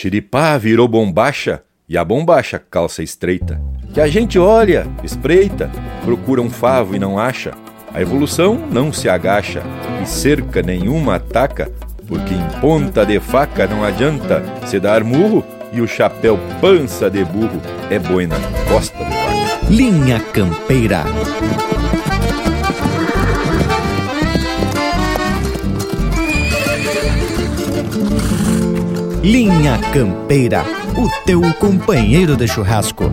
Xiripá virou bombacha e a bombacha calça estreita. Que a gente olha, espreita, procura um favo e não acha. A evolução não se agacha e cerca nenhuma ataca, porque em ponta de faca não adianta se dar murro e o chapéu pança de burro é boina costa de vaca. Linha Campeira. Linha Campeira, o teu companheiro de churrasco.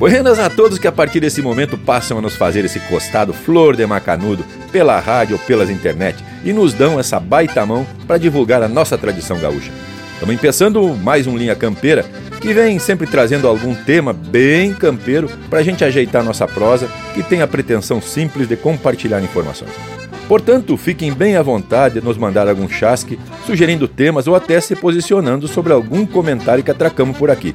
Buenas a todos que a partir desse momento passam a nos fazer esse costado flor de macanudo pela rádio ou pelas internet e nos dão essa baita mão para divulgar a nossa tradição gaúcha. Estamos empeçando mais um Linha Campeira que vem sempre trazendo algum tema bem campeiro para a gente ajeitar nossa prosa que tem a pretensão simples de compartilhar informações. Portanto, fiquem bem à vontade de nos mandar algum chasque, sugerindo temas ou até se posicionando sobre algum comentário que atracamos por aqui.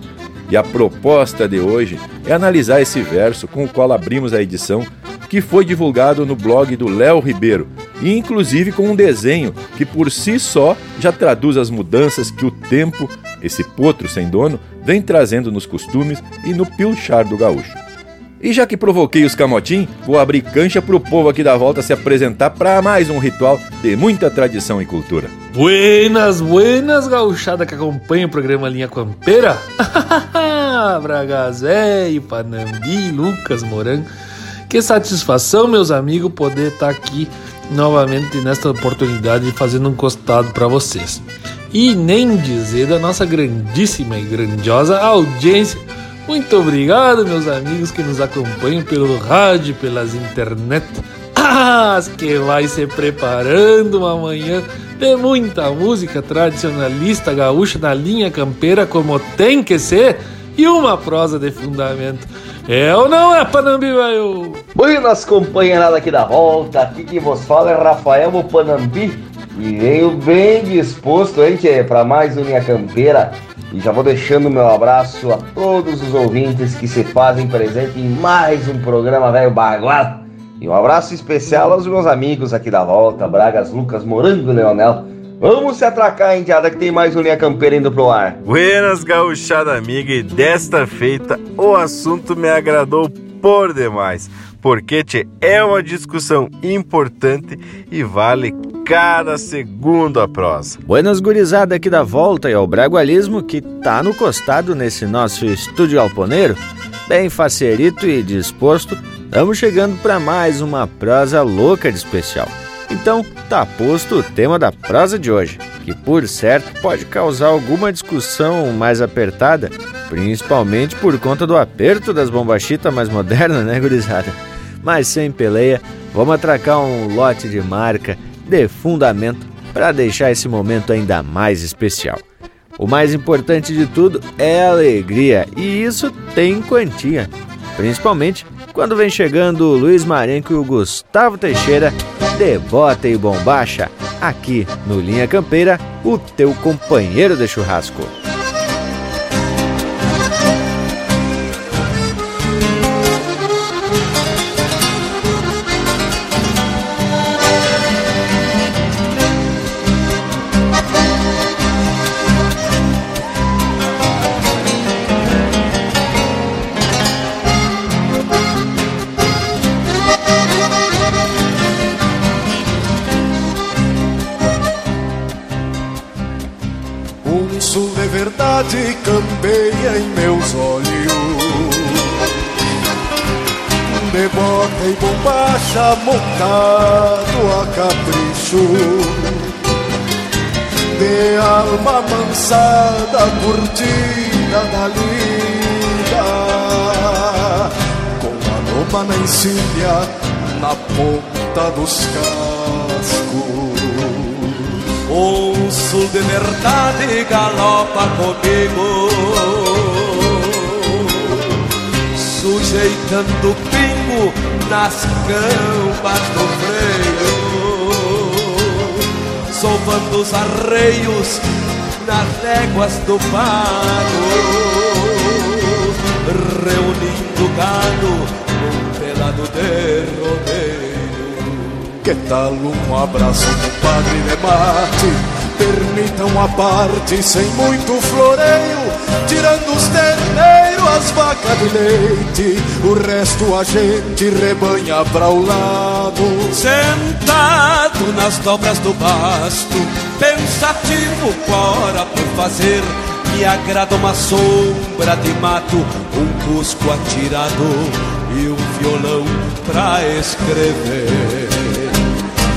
E a proposta de hoje é analisar esse verso com o qual abrimos a edição, que foi divulgado no blog do Léo Ribeiro, inclusive com um desenho que por si só já traduz as mudanças que o tempo, esse potro sem dono, vem trazendo nos costumes e no pilchar do gaúcho. E já que provoquei os camotim, vou abrir cancha pro povo aqui da volta se apresentar para mais um ritual de muita tradição e cultura. Buenas, buenas, gauchada que acompanha o programa Linha Campeira. Bragazé, Panambi, Lucas Moran. Que satisfação, meus amigos, poder estar aqui novamente nesta oportunidade fazendo um costado para vocês. E nem dizer da nossa grandíssima e grandiosa audiência muito obrigado, meus amigos que nos acompanham pelo rádio, pelas internet. Ah, que vai se preparando uma manhã de muita música tradicionalista gaúcha na linha campeira, como tem que ser, e uma prosa de fundamento. É ou não é, Panambi, velho? Buenas, companheirada aqui da volta. Aqui quem vos fala é Rafael Panambi. E venho bem disposto, hein, para mais uma linha campeira e já vou deixando meu abraço a todos os ouvintes que se fazem presente em mais um programa Velho Bagual. E um abraço especial aos meus amigos aqui da volta, Bragas, Lucas, Morango e Leonel. Vamos se atracar, indiada, que tem mais um Linha Campeira indo pro ar. Buenas, gauchada amiga, e desta feita o assunto me agradou por demais porque tchê, é uma discussão importante e vale cada segundo a prosa. Buenas gurizada aqui da volta e ao bragualismo que tá no costado nesse nosso estúdio alponeiro. Bem facerito e disposto, estamos chegando para mais uma prosa louca de especial. Então, tá posto o tema da prosa de hoje, que por certo pode causar alguma discussão mais apertada, principalmente por conta do aperto das bombachitas mais modernas, né, gurizada? mas sem peleia, vamos atracar um lote de marca de fundamento para deixar esse momento ainda mais especial. O mais importante de tudo é a alegria, e isso tem quantia, principalmente quando vem chegando o Luiz Marenco e o Gustavo Teixeira de Bota e Bombacha, aqui no Linha Campeira, o teu companheiro de churrasco. Campeia em meus olhos. De bota e bombacha mocado a capricho. De alma mansada curtida na lida. Com a loma na encilha na ponta dos cascos. Um sul de verdade galopa comigo. Sujeitando o pingo nas campas do freio. Sovando os arreios nas léguas do pago, reunindo gado num pelado de rodeio. Que tal um abraço, compadre de mate? Permitam a parte sem muito floreio, tirando os terneiros, as vacas de leite, o resto a gente rebanha para o lado. Sentado nas dobras do basto, pensativo com a hora por fazer, me agrada uma sombra de mato, um cusco atirado e um violão pra escrever.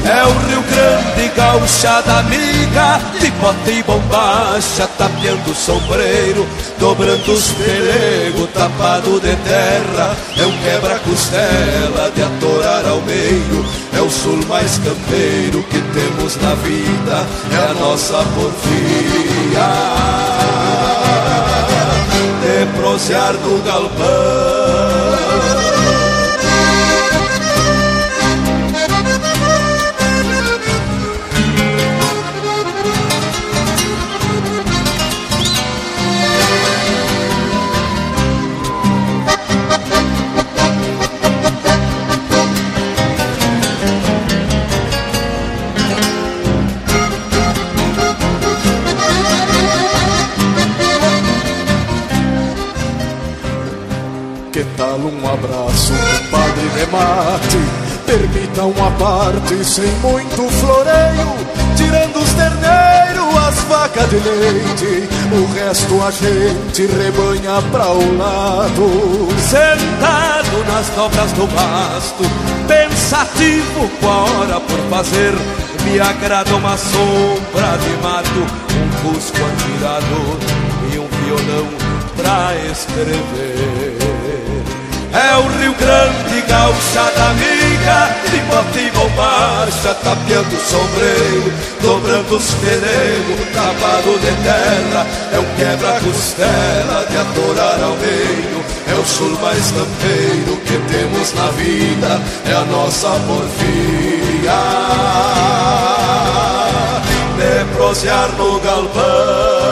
É o Rio Grande, gauchada amiga, de bota e bombacha, tapeando o sombreiro, dobrando os pelegos, tapado de terra. É um quebra-costela de atorar ao meio, é o sul mais campeiro que temos na vida, é a nossa porfia. De prosear no galpão. Mate? Permitam a parte sem muito floreio, tirando os terneiros, as vacas de leite, o resto a gente rebanha pra o lado. Sentado nas dobras do basto, pensativo com a hora por fazer, me agrada uma sombra de mato, um cusco atirado e um violão pra escrever. É o Rio Grande, gauchada amiga, de bota e bombacha, tapeando o sombreiro, dobrando os pelegos, tapado de terra. É um quebra-costela de atorar ao meio, é o sul mais campeiro que temos na vida, é a nossa porfia. De prosear no galpão.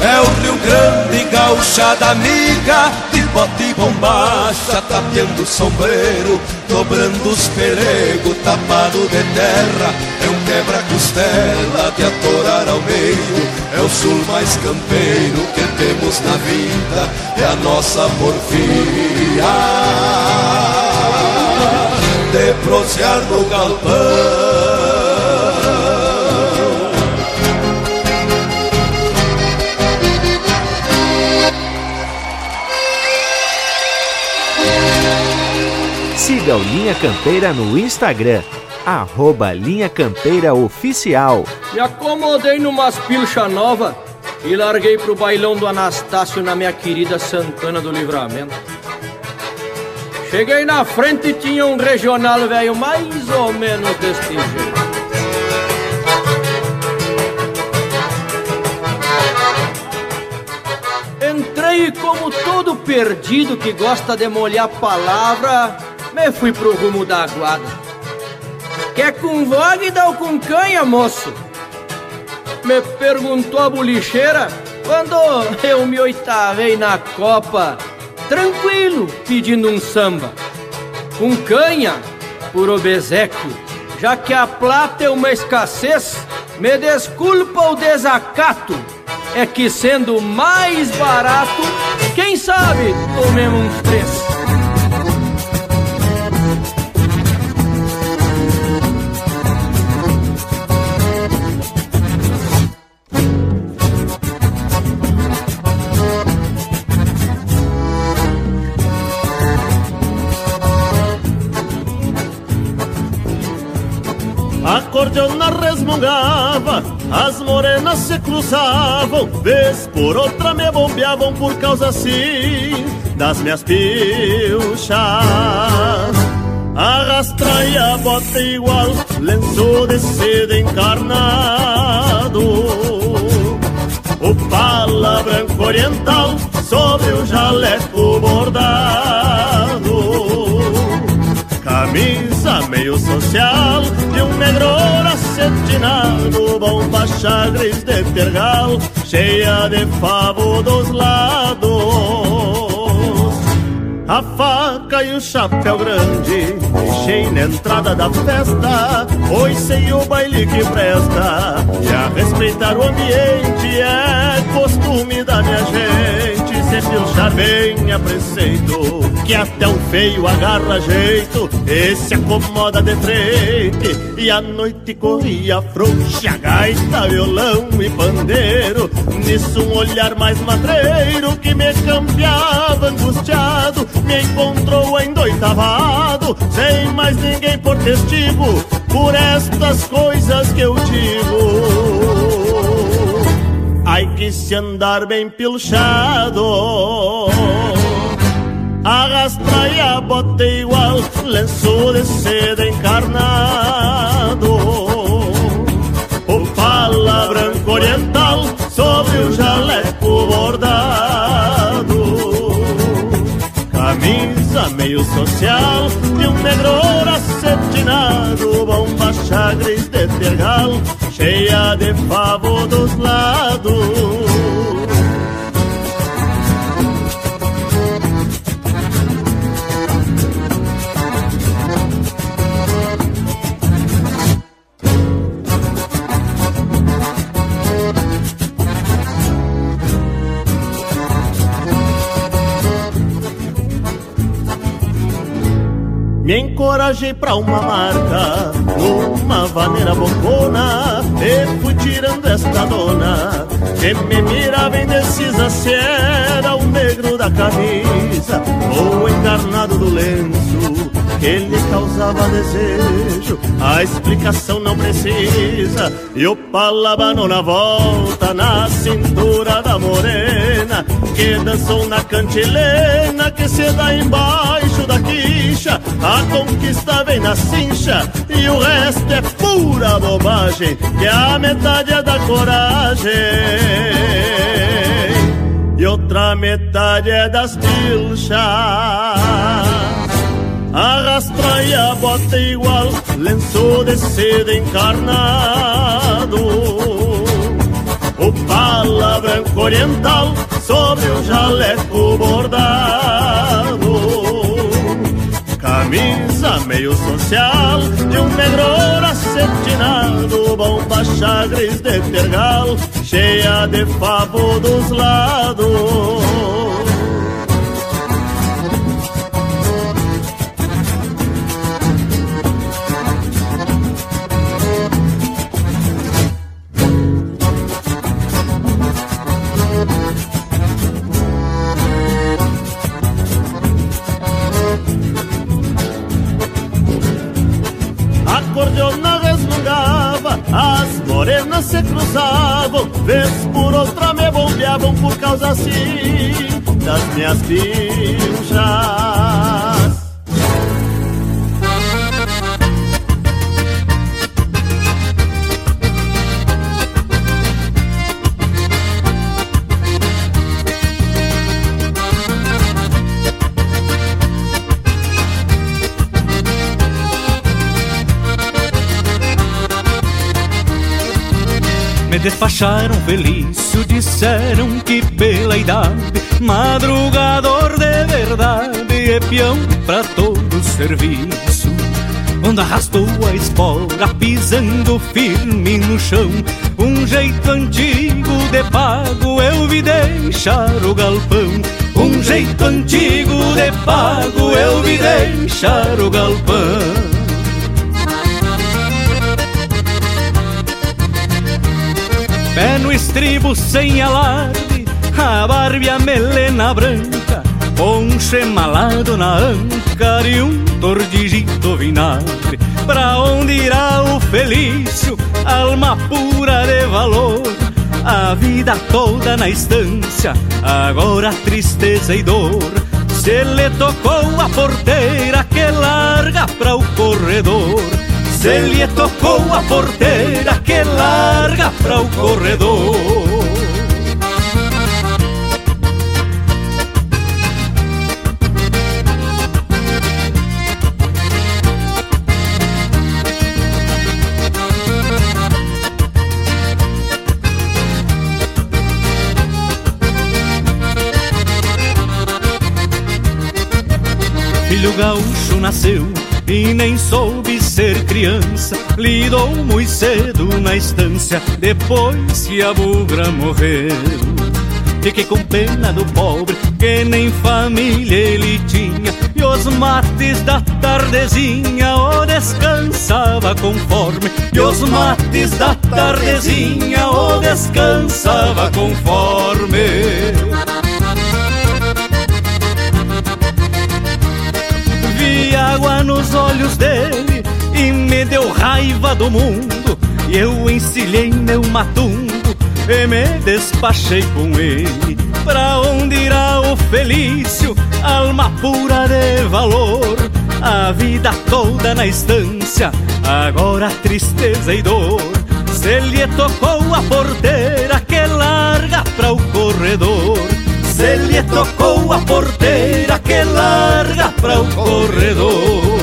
É o Rio Grande, gauchada amiga, bote e bombacha, tapeando o sombreiro, dobrando os pelegos, tapado de terra. É um quebra-costela de atorar ao meio, é o sul mais campeiro que temos na vida, é a nossa porfia. De prosear no galpão. Siga o Linha Campeira no Instagram, arroba Linha Campeira Oficial. Me acomodei numas pilcha nova e larguei pro bailão do Anastácio na minha querida Santana do Livramento. Cheguei na frente e tinha um regional velho mais ou menos deste jeito. Entrei como todo perdido que gosta de molhar palavra, me fui pro rumo da aguada. Quer com vogue ou com canha, moço? Me perguntou a bolicheira quando eu me oitavei na copa, tranquilo, pedindo um samba. Com canha, por obesequio, já que a plata é uma escassez, me desculpa o desacato. É que sendo mais barato, quem sabe tomemos uns três. Acordeona resmungava, as morenas se cruzavam, vez por outra me bombeavam por causa assim das minhas pilchas. Arrastra e a bota igual, lenço de seda encarnado. O pala branco oriental sobre o jaleco bordado. Camisa meio social de um negro acetinado, bomba chagres de tergal, cheia de favo dos lados. A faca e o chapéu grande Deixei na entrada da festa Pois sei o baile que presta E a respeitar o ambiente É costume da minha gente Se pilchar bem a preceito Que até o feio agarra jeito E se acomoda de frente E a noite corria frouxa Gaita, violão e pandeiro Nisso um olhar mais madreiro Que me cambiava angustiado me encontrou endoitavado, sem mais ninguém por testigo, por estas coisas que eu digo. Ai que se andar bem pilchado, arrastra e a bota igual, lenço de seda encarnado. O pala branco oriental sobre o jaleco bordado. Camisa meio social de um negro acetinado, bomba chagres de tergal, cheia de favo dos lados. Encorajei pra uma marca, numa vaneira bocona, e fui tirando esta dona, que me mirava indecisa se era o negro da camisa ou o encarnado do lenço que lhe causava desejo. A explicação não precisa, e o palabano na volta, na cintura da morena, que dançou na cantilena, que se dá embaixo da quicha. A conquista vem na cincha, e o resto é pura bobagem, que a metade é da coragem. E outra metade é das pilchas Arrastra e a bota igual, lenço de seda encarnado. O pala branco oriental sobre o jaleco bordado. Camisa meio social de um negro acetinado, bomba chagres de tergal, cheia de favo dos lados. Morenas se cruzavam, vez por outra me bombeavam por causa assim das minhas pilchas. Me despacharam felício, disseram que pela idade Madrugador de verdade é peão pra todo serviço. Onde arrastou a espora pisando firme no chão. Um jeito antigo de pago eu vi deixar o galpão. Um jeito antigo de pago eu vi deixar o galpão Pé no estribo sem alarde, a barba e a melena branca, ponche malado na anca e um tordijito vinagre. Pra onde irá o felício, alma pura de valor? A vida toda na estância, agora tristeza e dor. Se lhe tocou a porteira que larga pra o corredor se lhe tocou a porteira que larga para o corredor. Filho gaúcho nasceu e nem soube ser criança. Lidou muito cedo na estância, depois que a bugra morreu. Fiquei com pena do pobre, que nem família ele tinha. E os mates da tardezinha o descansava conforme. E os mates da tardezinha o descansava conforme. Vi água nos olhos dele deu raiva do mundo. E eu encilhei meu matumbo e me despachei com ele. Pra onde irá o Felício, alma pura de valor? A vida toda na estância, agora tristeza e dor. Se lhe tocou a porteira que larga pra o corredor. Se lhe tocou a porteira que larga pra o corredor.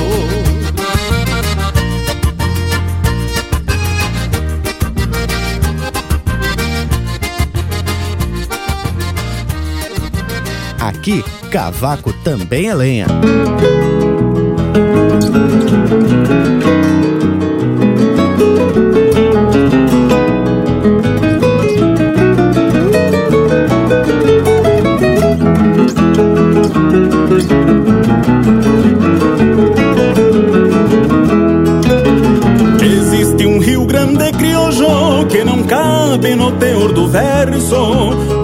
Aqui, cavaco também é lenha. Existe um Rio Grande criojo que não cabe no teor do verso,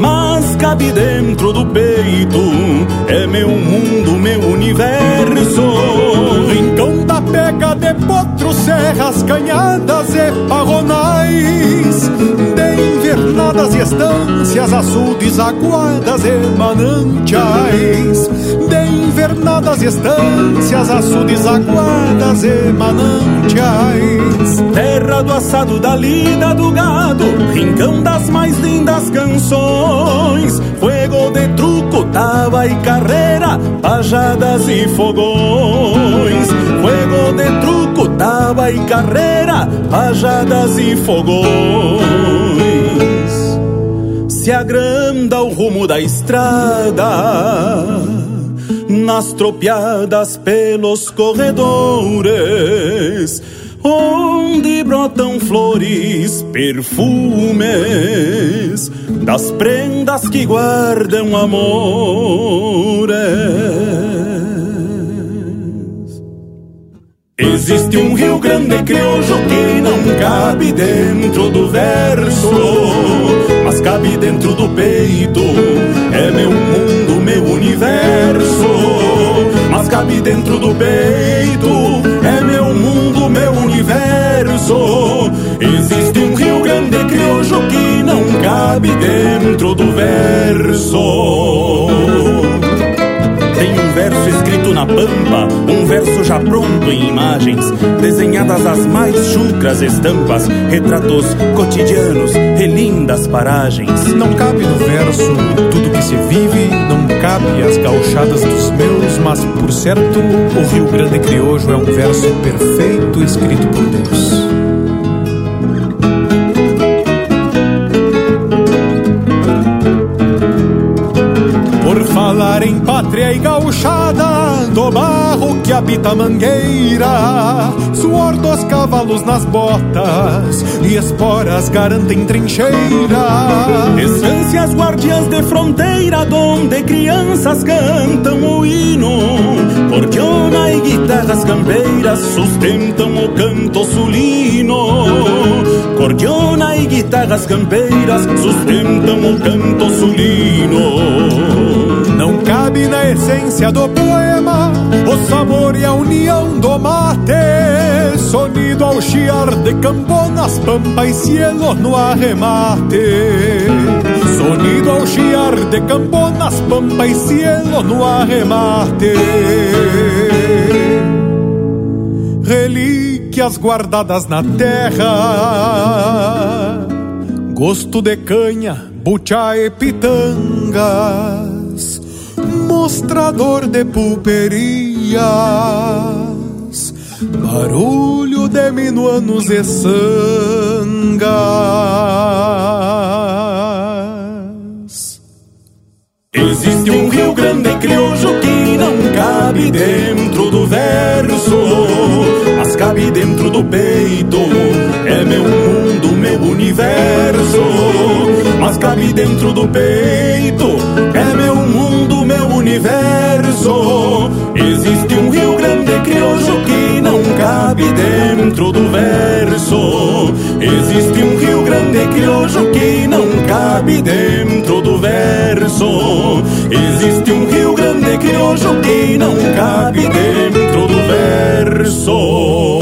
cabe dentro do peito. É meu mundo, meu universo. Rincão da pega de potros, serras, canhadas e parronais Invernadas e estâncias, açudes, aguadas e De invernadas e estâncias, açudes, aguadas e Terra do assado, da lida, do gado, rincão das mais lindas canções. Fuego de truco, tava e carreira, pajadas e fogões. Fuego de truco, tava e carreira, pajadas e fogões. Se agranda o rumo da estrada nas tropiadas pelos corredores, onde brotam flores, perfumes das prendas que guardam amores. Existe um Rio Grande criojo que não cabe dentro do verso, cabe dentro do peito. É meu mundo, meu universo, mas cabe dentro do peito. É meu mundo, meu universo. Existe um Rio Grande criojo que não cabe dentro do verso. Pampa, um verso já pronto em imagens, desenhadas as mais chucras estampas, retratos cotidianos, relindas paragens. Não cabe no verso tudo que se vive, não cabe as gauchadas dos meus, mas por certo, o Rio Grande Criojo é um verso perfeito escrito por Deus. Do barro que habita a mangueira, suor dos cavalos nas botas e esporas garantem trincheira. Estâncias guardiãs de fronteira, donde crianças cantam o hino. Cordiona e guitarras campeiras sustentam o canto sulino. Cordiona e guitarras campeiras sustentam o canto sulino. Não cabe na essência do poema o sabor e a união do mate. Sonido ao chiar de camponas, pampa e cielo no arremate. Sonido ao chiar de camponas, pampa e cielo no arremate. Relíquias guardadas na terra, gosto de canha, bucha e pitangas mostrador de pulperias, barulho de minuanos e sangas. Existe um Rio Grande crioulo que não cabe dentro do verso, mas cabe dentro do peito. É meu mundo, meu universo, mas cabe dentro do peito. Existe um Rio Grande crioulo que não cabe dentro do verso. Existe um Rio Grande crioulo que não cabe dentro do verso. Existe um Rio Grande crioulo que não cabe dentro do verso.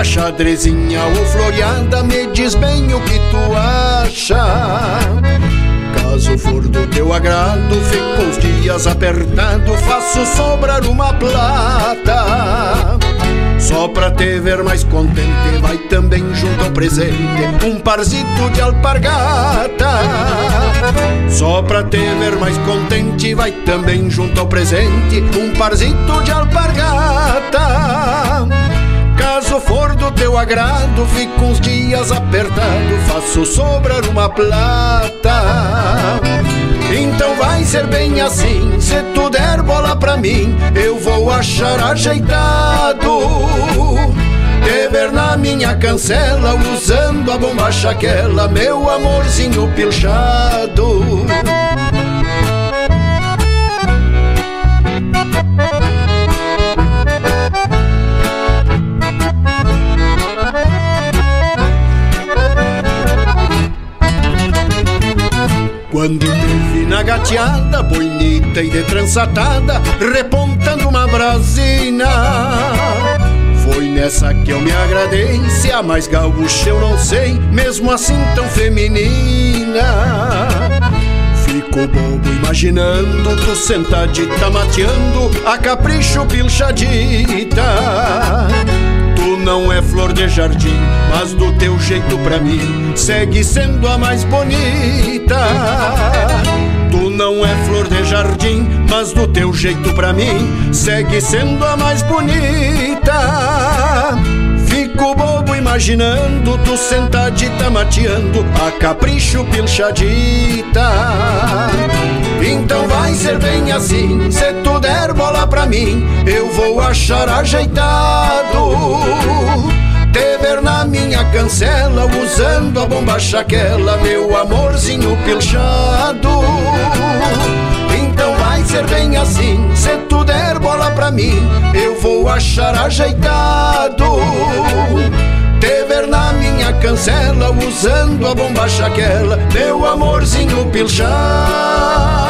Mirada, xadrezinha ou floreada, me diz bem o que tu acha. Caso for do teu agrado, fico uns dias apertado, faço sobrar uma plata. Só pra te ver mais contente, vai também junto ao presente um parzito de alpargata. Só pra te ver mais contente, vai também junto ao presente um parzito de alpargata. Agrado, fico uns dias apertado, faço sobrar uma plata. Então vai ser bem assim, se tu der bola pra mim, eu vou achar ajeitado. Te ver na minha cancela, usando a bombacha aquela, meu amorzinho pilchado. Quando vi na gateada, bonita e de trançatada, repontando uma brasina. Foi nessa que eu me agradei, se a mais gaúcha eu não sei, mesmo assim tão feminina. Fico bobo imaginando tu sentadita mateando, a capricho pilchadita. Não é flor de jardim, mas do teu jeito pra mim segue sendo a mais bonita. Tu não é flor de jardim, mas do teu jeito pra mim segue sendo a mais bonita. Imaginando tu sentadita mateando a capricho pilchadita. Então vai ser bem assim, se tu der bola pra mim, eu vou achar ajeitado. Te ver na minha cancela, usando a bombacha aquela, meu amorzinho pilchado. Então vai ser bem assim, se tu der bola pra mim, eu vou achar ajeitado. Te ver na minha cancela, usando a bombacha aquela, meu amorzinho pilchado.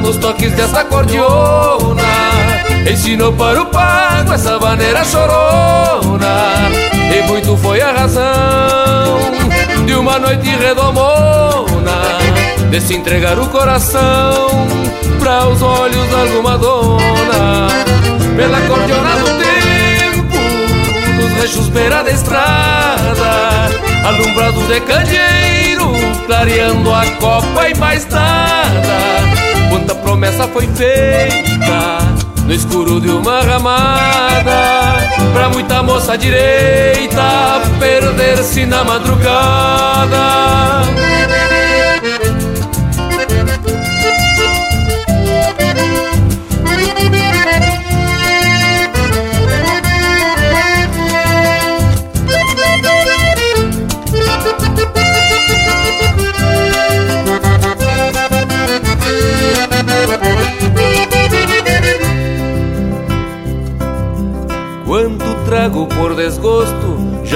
nos toques dessa cordiona. Ensinou para o pago essa maneira chorona. E muito foi a razão De uma noite redomona De se entregar o coração Para os olhos de alguma dona. Pela cordiona do tempo Nos rechos beira da estrada Alumbrados de candeeiro Clareando a copa e mais nada Quanta promessa foi feita no escuro de uma ramada, pra muita moça direita perder-se na madrugada.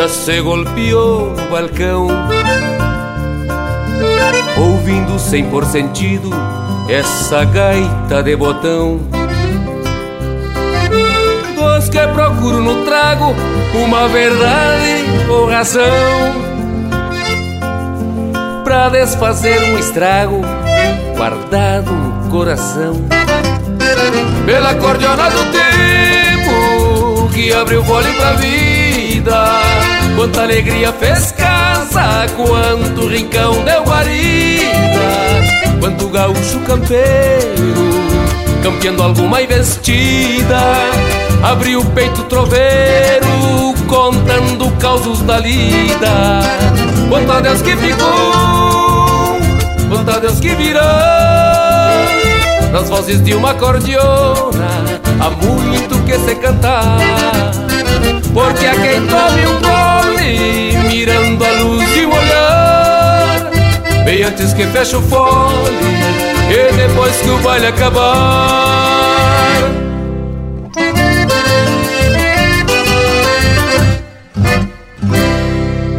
Já se golpeou o balcão. Ouvindo sem por sentido essa gaita de botão. Dos que procuro no trago uma verdade ou razão. Pra desfazer um estrago guardado no coração. Pela cordiona do tempo que abriu fole pra vida. Quanta alegria fez casa, quanto rincão deu guarida, quanto gaúcho campeiro, campeando alguma investida. Abriu o peito troveiro, contando causos da lida. Quanto a Deus que ficou, quanto a Deus que virou nas vozes de uma cordiona há muito que se cantar. Porque a quem tome um mirando a luz de um olhar, bem antes que feche o fole e depois que o baile acabar.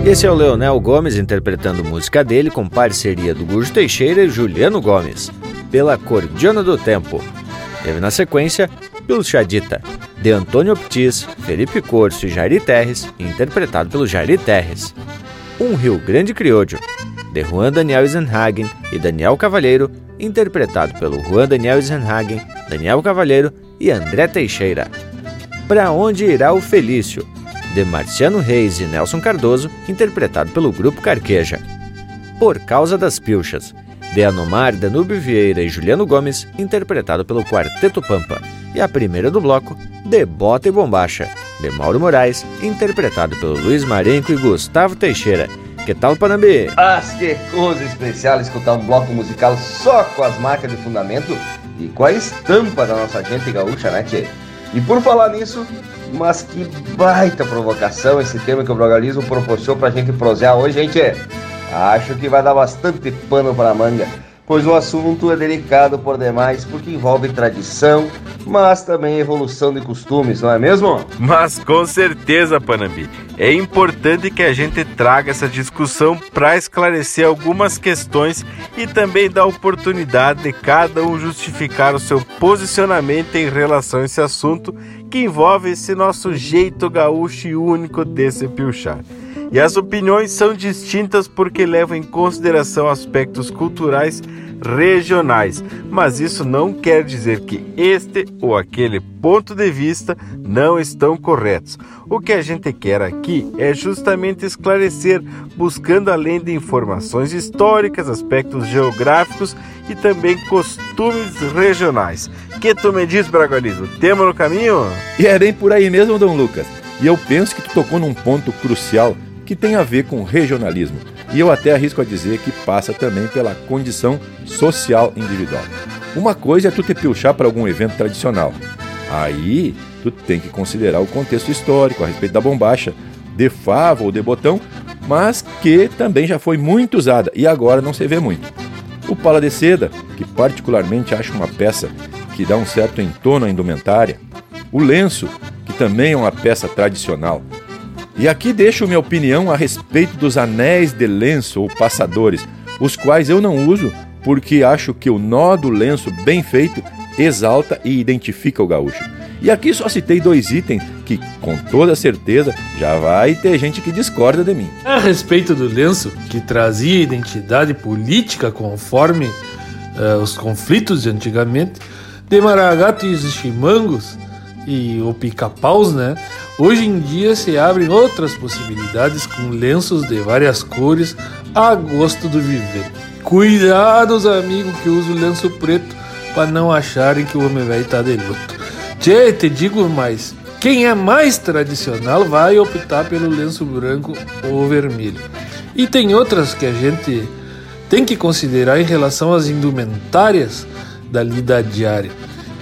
Esse é o Leonel Gomes interpretando música dele com parceria do Gujo Teixeira e Juliano Gomes pela Cordiona do Tempo. Teve na sequência Pilchadita, de Antônio Ptis, Felipe Corso e Jairi Terres, interpretado pelo Jairi Terres. Um Rio Grande Criollo, de Juan Daniel Eisenhagen e Daniel Cavalheiro, interpretado pelo Juan Daniel Eisenhagen, Daniel Cavalheiro e André Teixeira. Pra Onde Irá o Felício, de Marciano Reis e Nelson Cardoso, interpretado pelo Grupo Carqueja. Por Causa das Pilchas, de Anomar, Danúbio Vieira e Juliano Gomes, interpretado pelo Quarteto Pampa. E a primeira do bloco, De Bota e Bombacha, de Mauro Moraes, interpretado pelo Luiz Marenco e Gustavo Teixeira. Que tal, Panambi? Ah, que coisa especial escutar um bloco musical só com as marcas de fundamento e com a estampa da nossa gente gaúcha, né, tchê? E por falar nisso, mas que baita provocação esse tema que o Brogalismo proporcionou pra gente prosear hoje, gente. Acho que vai dar bastante pano para manga, pois o assunto é delicado por demais porque envolve tradição, mas também evolução de costumes, não é mesmo? Mas com certeza, Panambi, é importante que a gente traga essa discussão para esclarecer algumas questões e também dar oportunidade de cada um justificar o seu posicionamento em relação a esse assunto que envolve esse nosso jeito gaúcho e único de se pilchar. E as opiniões são distintas porque levam em consideração aspectos culturais regionais, mas isso não quer dizer que este ou aquele ponto de vista não estão corretos. O que a gente quer aqui é justamente esclarecer, buscando além de informações históricas, aspectos geográficos e também costumes regionais. Que tu me diz, Bragualismo? Temos no caminho? E é bem por aí mesmo, Dom Lucas. E eu penso que tu tocou num ponto crucial que tem a ver com regionalismo. E eu até arrisco a dizer que passa também pela condição social individual. Uma coisa é tu te pilchar para algum evento tradicional. Aí tu tem que considerar o contexto histórico a respeito da bombacha, de fava ou de botão, mas que também já foi muito usada e agora não se vê muito. O pala de seda, que particularmente acho uma peça que dá um certo entono à indumentária. O lenço, que também é uma peça tradicional. E aqui deixo minha opinião a respeito dos anéis de lenço ou passadores, os quais eu não uso porque acho que o nó do lenço bem feito exalta e identifica o gaúcho. E aqui só citei dois itens que, com toda certeza, já vai ter gente que discorda de mim. A respeito do lenço, que trazia identidade política conforme uh, os conflitos de antigamente, de Maragato e os chimangos e o pica-paus, né? Hoje em dia se abrem outras possibilidades com lenços de várias cores a gosto do viver. Cuidados, amigos, que usam lenço preto para não acharem que o homem velho tá de luto. Tchê, te digo mais. Quem é mais tradicional vai optar pelo lenço branco ou vermelho. E tem outras que a gente tem que considerar em relação às indumentárias da lida diária,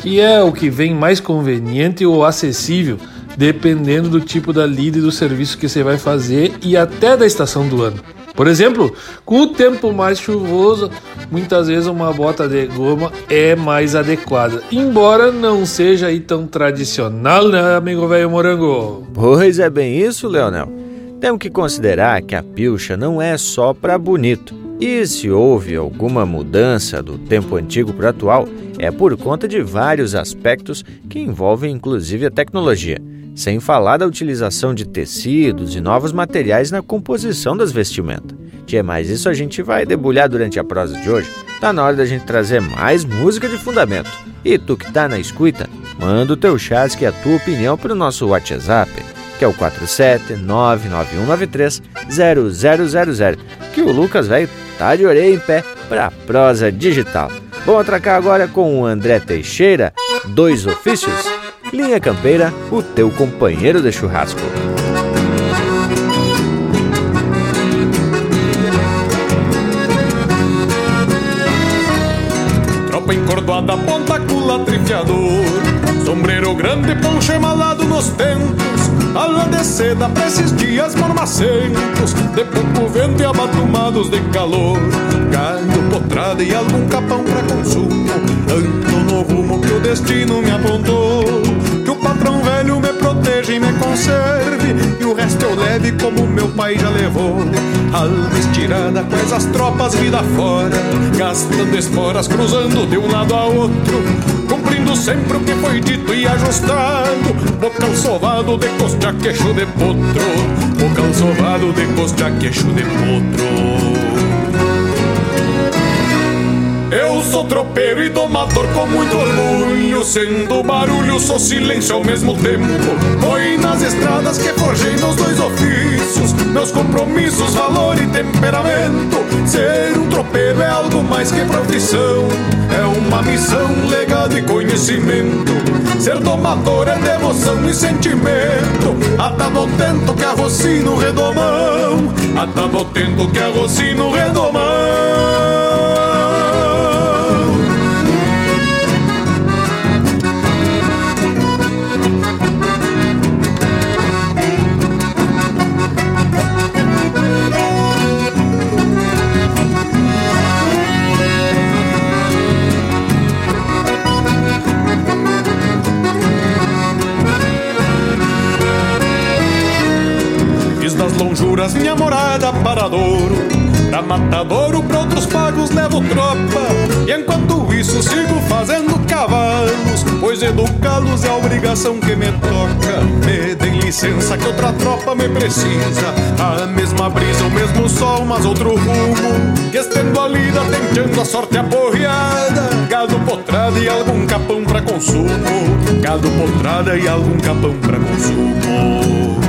que é o que vem mais conveniente ou acessível, dependendo do tipo da lida e do serviço que você vai fazer e até da estação do ano. Por exemplo, com o tempo mais chuvoso, muitas vezes uma bota de goma é mais adequada, embora não seja aí tão tradicional, né, amigo velho morango? Pois é bem isso, Leonel. Temos que considerar que a pilcha não é só para bonito. E se houve alguma mudança do tempo antigo para o atual, é por conta de vários aspectos que envolvem inclusive a tecnologia. Sem falar da utilização de tecidos e novos materiais na composição das vestimentas. Tia, mas isso a gente vai debulhar durante a prosa de hoje. Tá na hora da gente trazer mais música de fundamento. E tu que tá na escuta, manda o teu chasque e a tua opinião para o nosso WhatsApp, que é o 47991930000, que o Lucas velho tá de orelha em pé para prosa digital. Vamos atracar agora com o André Teixeira, dois ofícios. Linha Campeira, o teu companheiro de churrasco. Tropa encordoada, ponta cula, trifiador grande, poncho emalado nos tentos Ala de seda pra esses dias mormacentos De pouco vento e abatumados de calor Galho, potrada e algum capão pra consumo Ando no rumo que o destino me apontou Que o patrão velho me proteja e me conserve E o resto eu leve como meu pai já levou Alma estirada com essas tropas vida fora Gastando esporas, cruzando de um lado a outro Sempre o que foi dito e ajustado Bocal sovado de costa queixo de potro. Bocal sovado de costa queixo de potro. Eu sou tropeiro e domador com muito orgulho. Sendo barulho, sou silêncio ao mesmo tempo. Foi nas estradas que forjei meus dois ofícios. Meus compromissos, valor e temperamento. Ser mais que profissão. É uma missão, legado e conhecimento. Ser domador é devoção e sentimento. Atado ao tento que arroci no redomão. Atado ao tento que arroci no redomão lonjuras minha morada para Douro. Da Matadouro pra outros pagos levo tropa. E enquanto isso sigo fazendo cavalos Pois educá-los é a obrigação que me toca. Me deem licença que outra tropa me precisa. A mesma brisa, o mesmo sol, mas outro rumo. Que estendo a lida tentando a sorte aporreada. Gado potrada e algum capão pra consumo. Gado potrada e algum capão pra consumo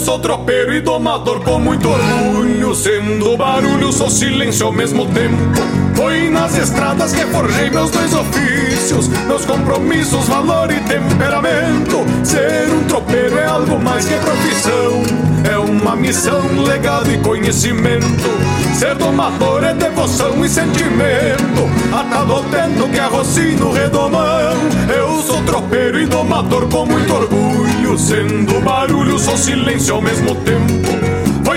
sou tropeiro e domador com muito orgulho Sendo barulho, sou silêncio ao mesmo tempo. Foi nas estradas que forjei meus dois ofícios Meus compromissos, valor e temperamento. Ser um tropeiro é algo mais que profissão É uma missão, legado e conhecimento. Ser domador é devoção e sentimento Atado ao tento que arroci no redomão. Eu sou tropeiro e domador com muito orgulho Sendo barulho, sou silêncio ao mesmo tempo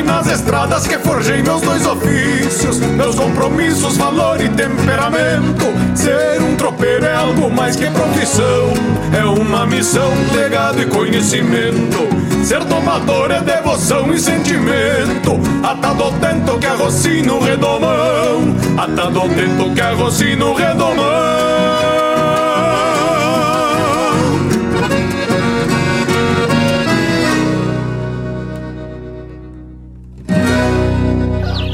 nas estradas que forjei meus dois ofícios, meus compromissos, valor e temperamento. Ser um tropeiro é algo mais que profissão, é uma missão, legado e conhecimento. Ser domador é devoção e sentimento, atado ao tento que arroci no redomão, atado tento que arroci redomão.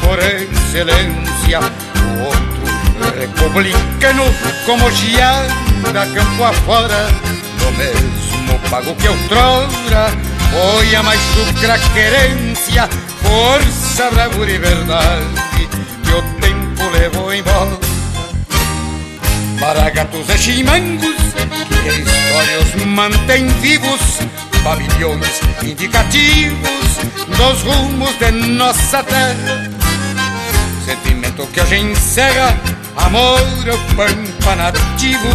Por excelência, o outro republicano como Giada campo afora, do mesmo pago que outrora, foi a mais sucra querência, força, bravura e verdade, que o tempo levou embora. Para gatos e chimangos, que a história os mantém vivos, pavilhões indicativos dos rumos de nossa terra. Sentimento que hoje encerra amor ao pampa nativo,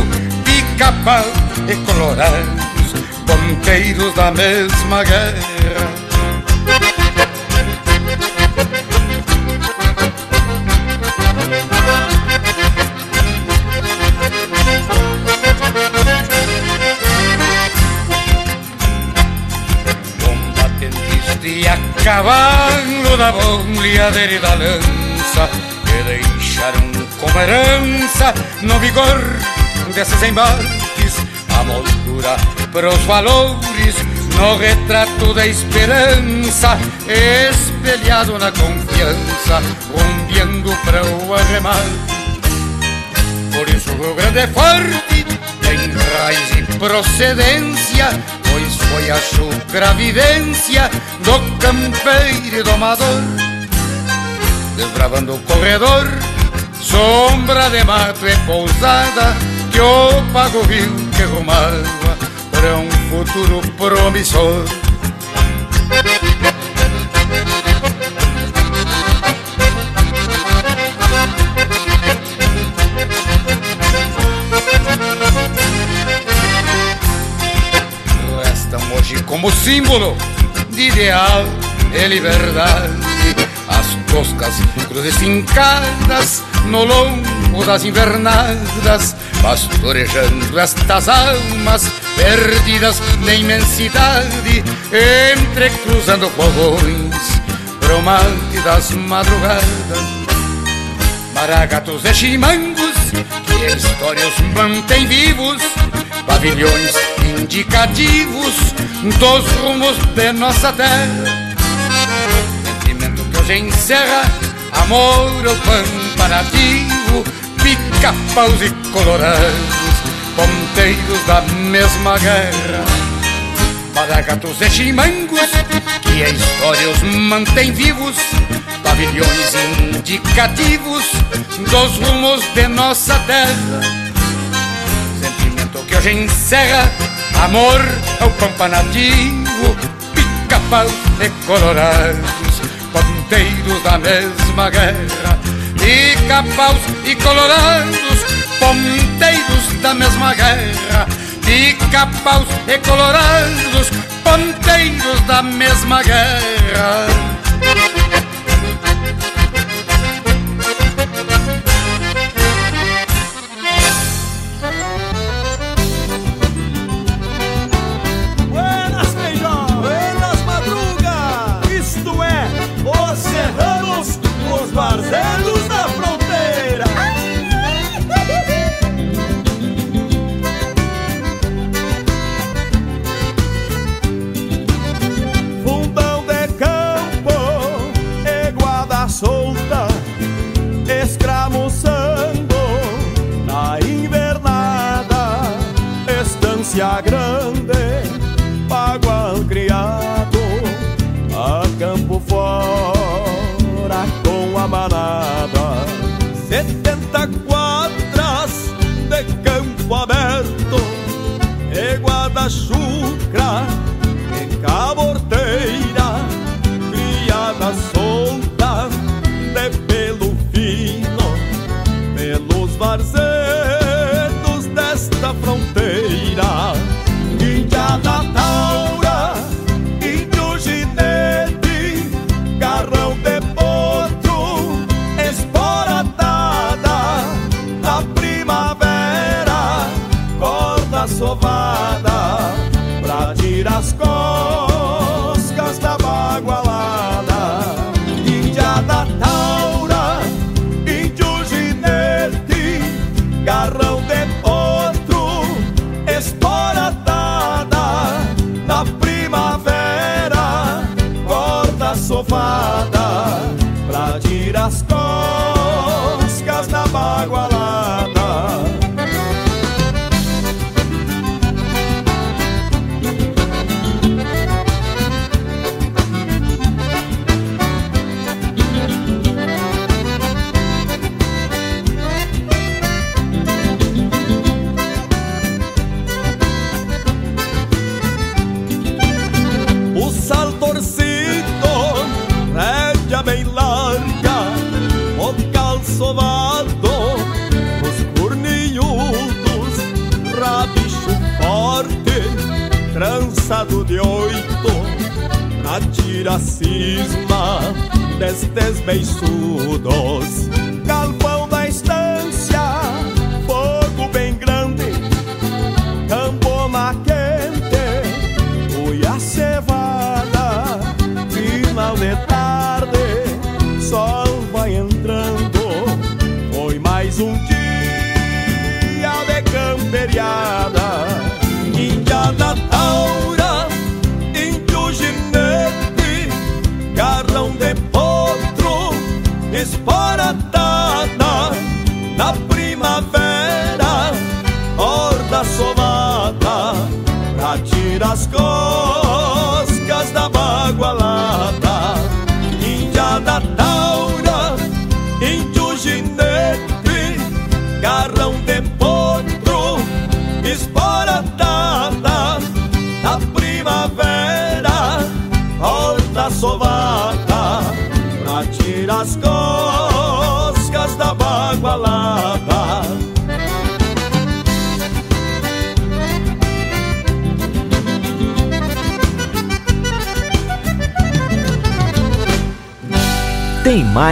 pica-pau e colorados, ponteiros da mesma guerra. Cavalo da boleadeira e da lança que deixaram como herança no vigor desses embarques a moldura para os valores no retrato da esperança espelhado na confiança rumbeando para o arremate. Por isso o Grande é forte tem raiz e procedência pois foi a chucra vivência do campeiro domador, desbravando o corredor, sombra de mato e pousada que o pago viu que rumava para um futuro promissor. Como símbolo de ideal e liberdade. As toscas cruzes fincadas no longo das invernadas, pastorejando estas almas perdidas na imensidade, entrecruzando fogões, bromante das madrugadas. Maragatos e chimangos que a história os mantém vivos, pavilhões indicativos dos rumos de nossa terra. Sentimento que hoje encerra amor nativo, pica-paus e colorados, ponteiros da mesma guerra. Maragatos e chimangos que a história os mantém vivos, pavilhões indicativos dos rumos de nossa terra. Sentimento que hoje encerra Amor ao pampa nativo, pica-pau e colorados, ponteiros da mesma guerra. Pica-paus e colorados, ponteiros da mesma guerra. Pica-paus e colorados, ponteiros da mesma guerra.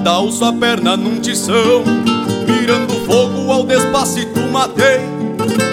Madrugada alço a perna num tição Mirando fogo ao despacito matei.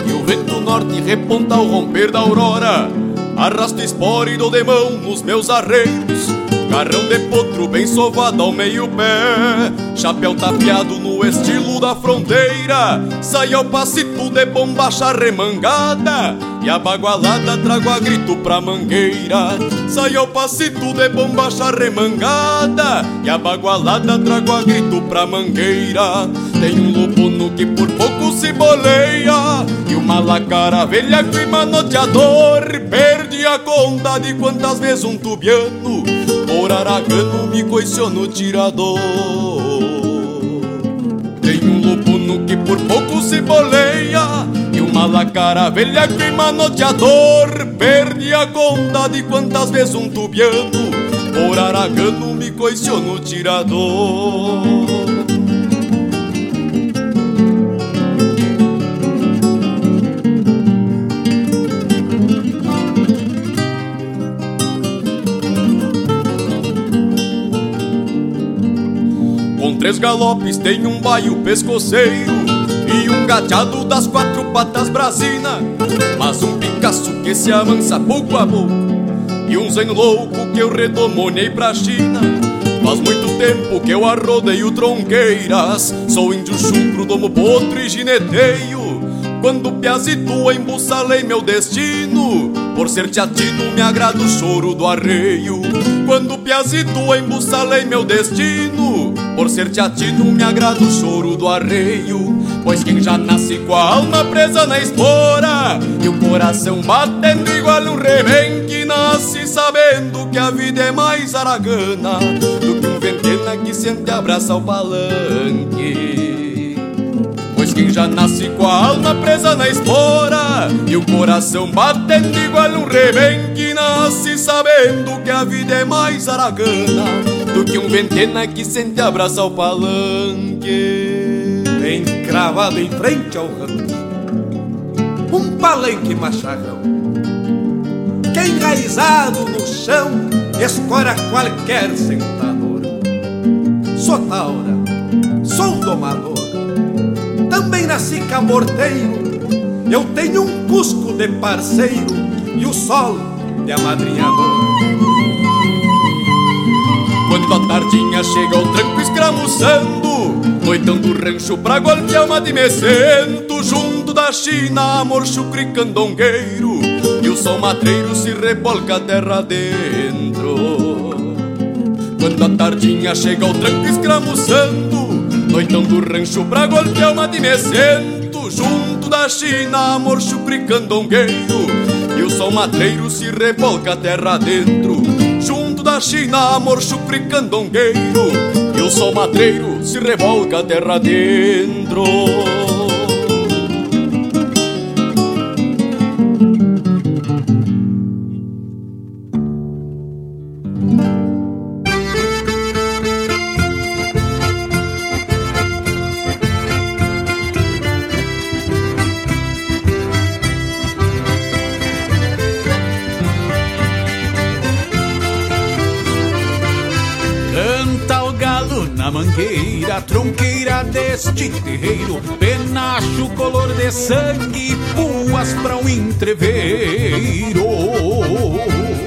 E o vento norte reponta ao romper da aurora Arrasto espora e dou de mão nos meus arreios Garrão de potro bem sovado ao meio pé Chapéu tapeado no estilo da fronteira. Sai ao passito de bombacha remangada E a bagualada trago a grito pra mangueira. Sai ao passito de bombacha remangada. E a bagualada trago a grito pra mangueira. Tem um lupuno que por pouco se boleia. E uma lacara velha que manoteador Perdi a conta de quantas vezes um tubiano Por aragano me coiciou no tirador. Tem um lupuno que por pouco se boleia Uma lacara velha que manoteador Perdi a conta de quantas vezes um tubiano Por aragano me coiciou no tirador. Com três galopes tem um baio pescoceiro E um gateado das quatro patas brasina. Mas um Picasso que se avança pouco a pouco E um zen louco que eu redomonei pra China. Faz muito tempo que eu arrodeio tronqueiras Sou índio chucro, domo potro e gineteio. Quando piazito embussalei meu destino Por ser teatino me agrada o choro do arreio. Quando piazito embussalei meu destino Por ser teatino me agrada o choro do arreio. Pois quem já nasce com a alma presa na espora E o coração batendo igual um rebenque Nasce sabendo que a vida é mais aragana Do que um ventena que sente abraça o palanque quem já nasce com a alma presa na espora E o coração batendo igual um rebenque Nasce sabendo que a vida é mais aragana Do que um ventena que sente abraça o palanque Bem cravado em frente ao rancho Um palanque macharrão Quem pulverizado no chão escora qualquer sentador. Sou taura, sou domador, também nasci camorteiro. Eu tenho um cusco de parceiro e o sol de amadrinhador. Quando a tardinha chega o tranco escramuçando Noitando o rancho pra uma de me sento Junto da China, amor chucre candongueiro E o sol matreiro se rebolca a terra dentro Quando a tardinha chega o tranco escramuçando Noitando o rancho pra golpear uma de me sento Junto da China, amor chucre candongueiro E o sol matreiro se rebolca a terra dentro da China, amor chupre candongueiro E o sol matreiro se revolca a terra dentro deste terreiro, penacho color de sangue, puas pra um entreveiro.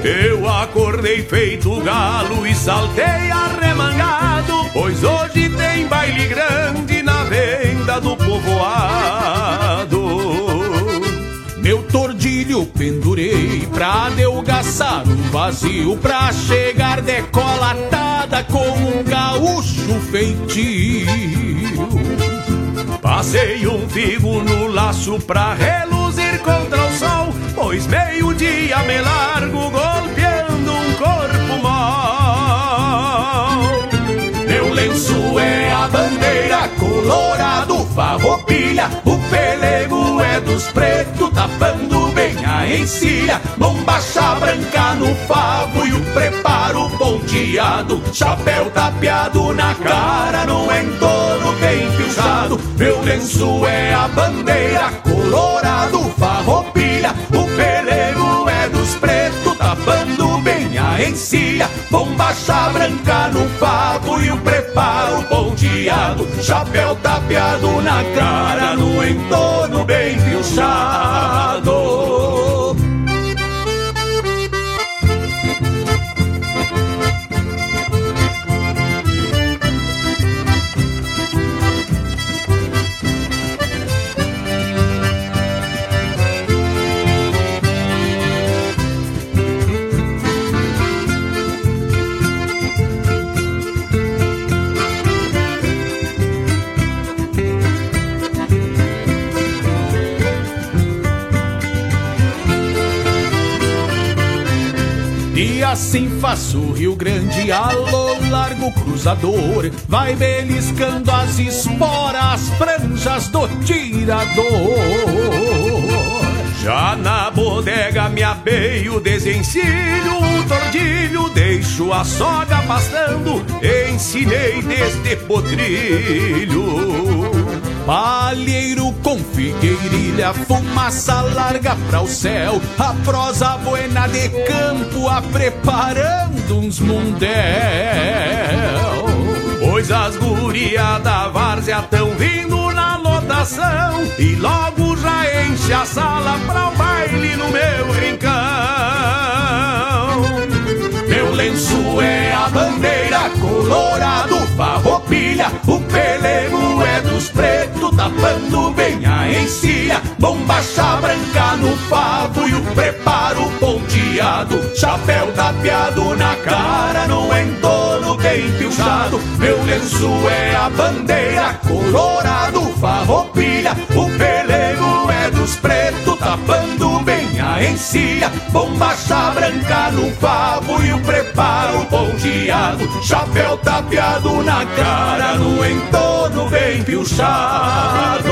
Eu acordei feito galo e saltei pendurei pra adelgaçar um vazio, pra chegar decolatada com um gaúcho feitio. Passei um figo no laço pra reluzir contra o sol, pois meio-dia me largo golpeando um corpo mal. Meu lenço é a bandeira colorado, farroupilha, o pelego é dos pretos, tapando bem a encilha, bombacha branca no favo e o preparo ponteado, chapéu tapeado na cara, no entorno bem pilchado. Meu lenço é a bandeira colorado, farroupilha, o pelego é dos pretos, tapando bem a encilha, bombacha branca no favo e o preparo ponteado, chapéu tapeado na cara, no entorno bem pilchado. Assim faço o Rio Grande, alô largo cruzador, vai beliscando as esporas, franjas do tirador. Já na bodega me abeio, desencilho o tordilho, deixo a soga pastando, ensinei desde potrilho. Palheiro com figueirilha, fumaça larga pra o céu, a prosa buena de campo, a preparando uns mundel. Pois as gurias da várzea tão vindo na lotação, e logo já enche a sala pra o baile no meu rincão. Meu lenço é a bandeira colorado, farroupilha, o tapando bem a encilha, bombacha branca no favo e o preparo ponteado, chapéu tapeado na cara, no entorno bem pilchado. Meu lenço é a bandeira colorado, farroupilha, o pelego é dos pretos, tapando bem a encilha, bombacha branca no favo e o preparo ponteado, chapéu tapeado na cara, no entorno bem pilchado.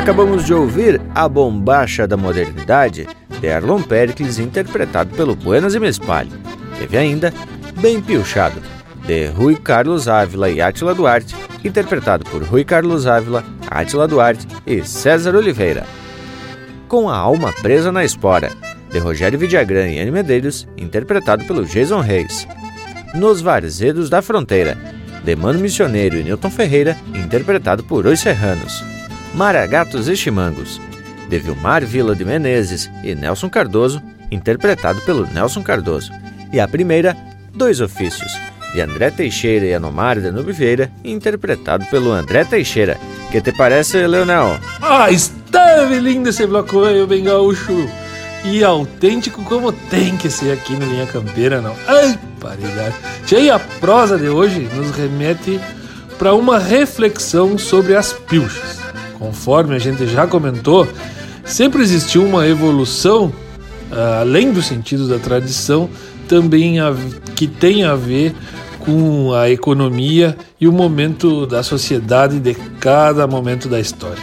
Acabamos de ouvir A Bombacha da Modernidade, de Erlon Pericles, interpretado pelo Buenas e Me Espalho. Teve ainda Bem Piochado, de Rui Carlos Ávila e Átila Duarte, interpretado por Rui Carlos Ávila, Átila Duarte e César Oliveira. Com a Alma Presa na Espora, de Rogério Vidagrã e Anne Medeiros, interpretado pelo Jason Reis. Nos Varzedos da Fronteira, de Mano Missioneiro e Newton Ferreira, interpretado por Os Serranos. Maragatos e Chimangos, de Vilmar Vila de Menezes e Nelson Cardoso, interpretado pelo Nelson Cardoso. E a primeira, Dois Ofícios, de André Teixeira e Anomar de Nubiveira, interpretado pelo André Teixeira. Que te parece, Leonel? Ah, esteve lindo esse bloco velho bem gaúcho e autêntico como tem que ser aqui no Linha Campeira, não. Ai, paridade. Cheia a prosa de hoje nos remete para uma reflexão sobre as pilchas. Conforme a gente já comentou, sempre existiu uma evolução, ah, além do sentido da tradição, também a- que tem a ver com a economia e o momento da sociedade de cada momento da história.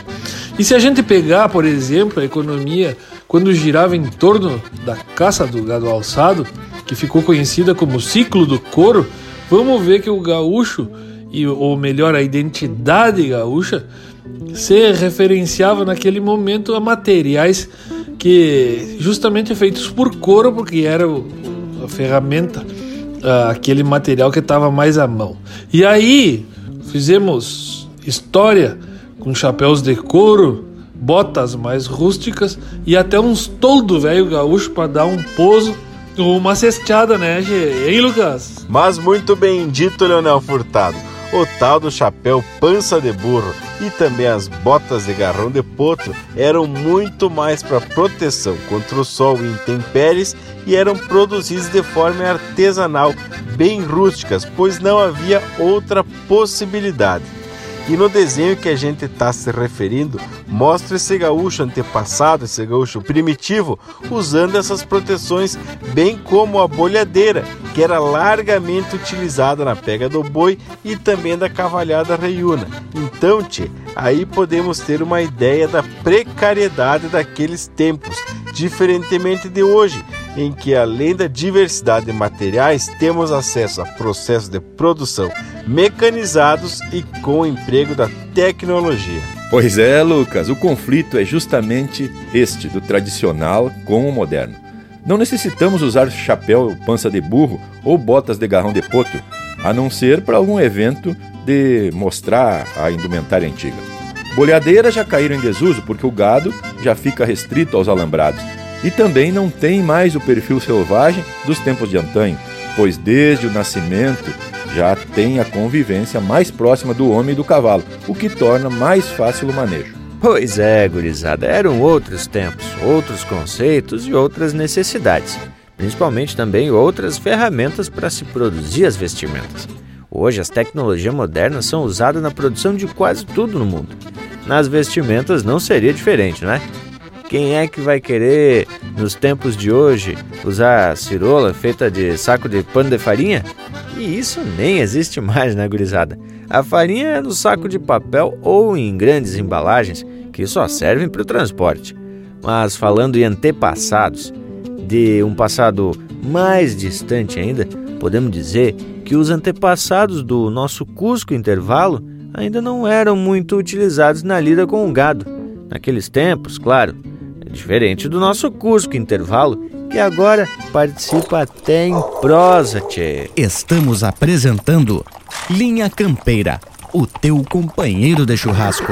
E se a gente pegar, por exemplo, a economia quando girava em torno da caça do gado alçado, que ficou conhecida como ciclo do couro, vamos ver que o gaúcho, e, ou melhor, a identidade gaúcha, se referenciava naquele momento a materiais que justamente feitos por couro, porque era o- a ferramenta, aquele material que estava mais à mão. E aí fizemos história com chapéus de couro, botas mais rústicas e até uns toldo velho gaúcho para dar um pouso ou uma cesteada, né, Gê? Hein, Lucas? Mas muito bem dito, Leonel Furtado. O tal do chapéu pança de burro e também as botas de garrão de potro eram muito mais para proteção contra o sol e intempéries e eram produzidos de forma artesanal, bem rústicas, pois não havia outra possibilidade. E no desenho que a gente está se referindo, mostra esse gaúcho antepassado, esse gaúcho primitivo, usando essas proteções, bem como a bolhadeira, que era largamente utilizada na pega do boi e também da cavalhada reiúna. Então, tchê, aí podemos ter uma ideia da precariedade daqueles tempos, diferentemente de hoje, em que além da diversidade de materiais, temos acesso a processos de produção mecanizados e com o emprego da tecnologia. Pois é, Lucas, o conflito é justamente este do tradicional com o moderno. Não necessitamos usar chapéu pança de burro ou botas de garrão de potro, a não ser para algum evento de mostrar a indumentária antiga. Bolhadeiras já caíram em desuso porque o gado já fica restrito aos alambrados e também não tem mais o perfil selvagem dos tempos de antanho, pois desde o nascimento já tem a convivência mais próxima do homem e do cavalo, o que torna mais fácil o manejo. Pois é, gurizada, eram outros tempos, outros conceitos e outras necessidades, principalmente também outras ferramentas para se produzir as vestimentas. Hoje, as tecnologias modernas são usadas na produção de quase tudo no mundo. nas vestimentas não seria diferente, né? Quem é que vai querer, nos tempos de hoje, usar cirola feita de saco de pano de farinha? E isso nem existe mais, né, gurizada? A farinha é no saco de papel ou em grandes embalagens que só servem para o transporte. Mas falando em antepassados, de um passado mais distante ainda, podemos dizer que os antepassados do nosso Cusco Intervalo ainda não eram muito utilizados na lida com o gado. Naqueles tempos, claro, diferente do nosso Cusco Intervalo, que agora participa até em prosa, tchê. Estamos apresentando Linha Campeira, o teu companheiro de churrasco.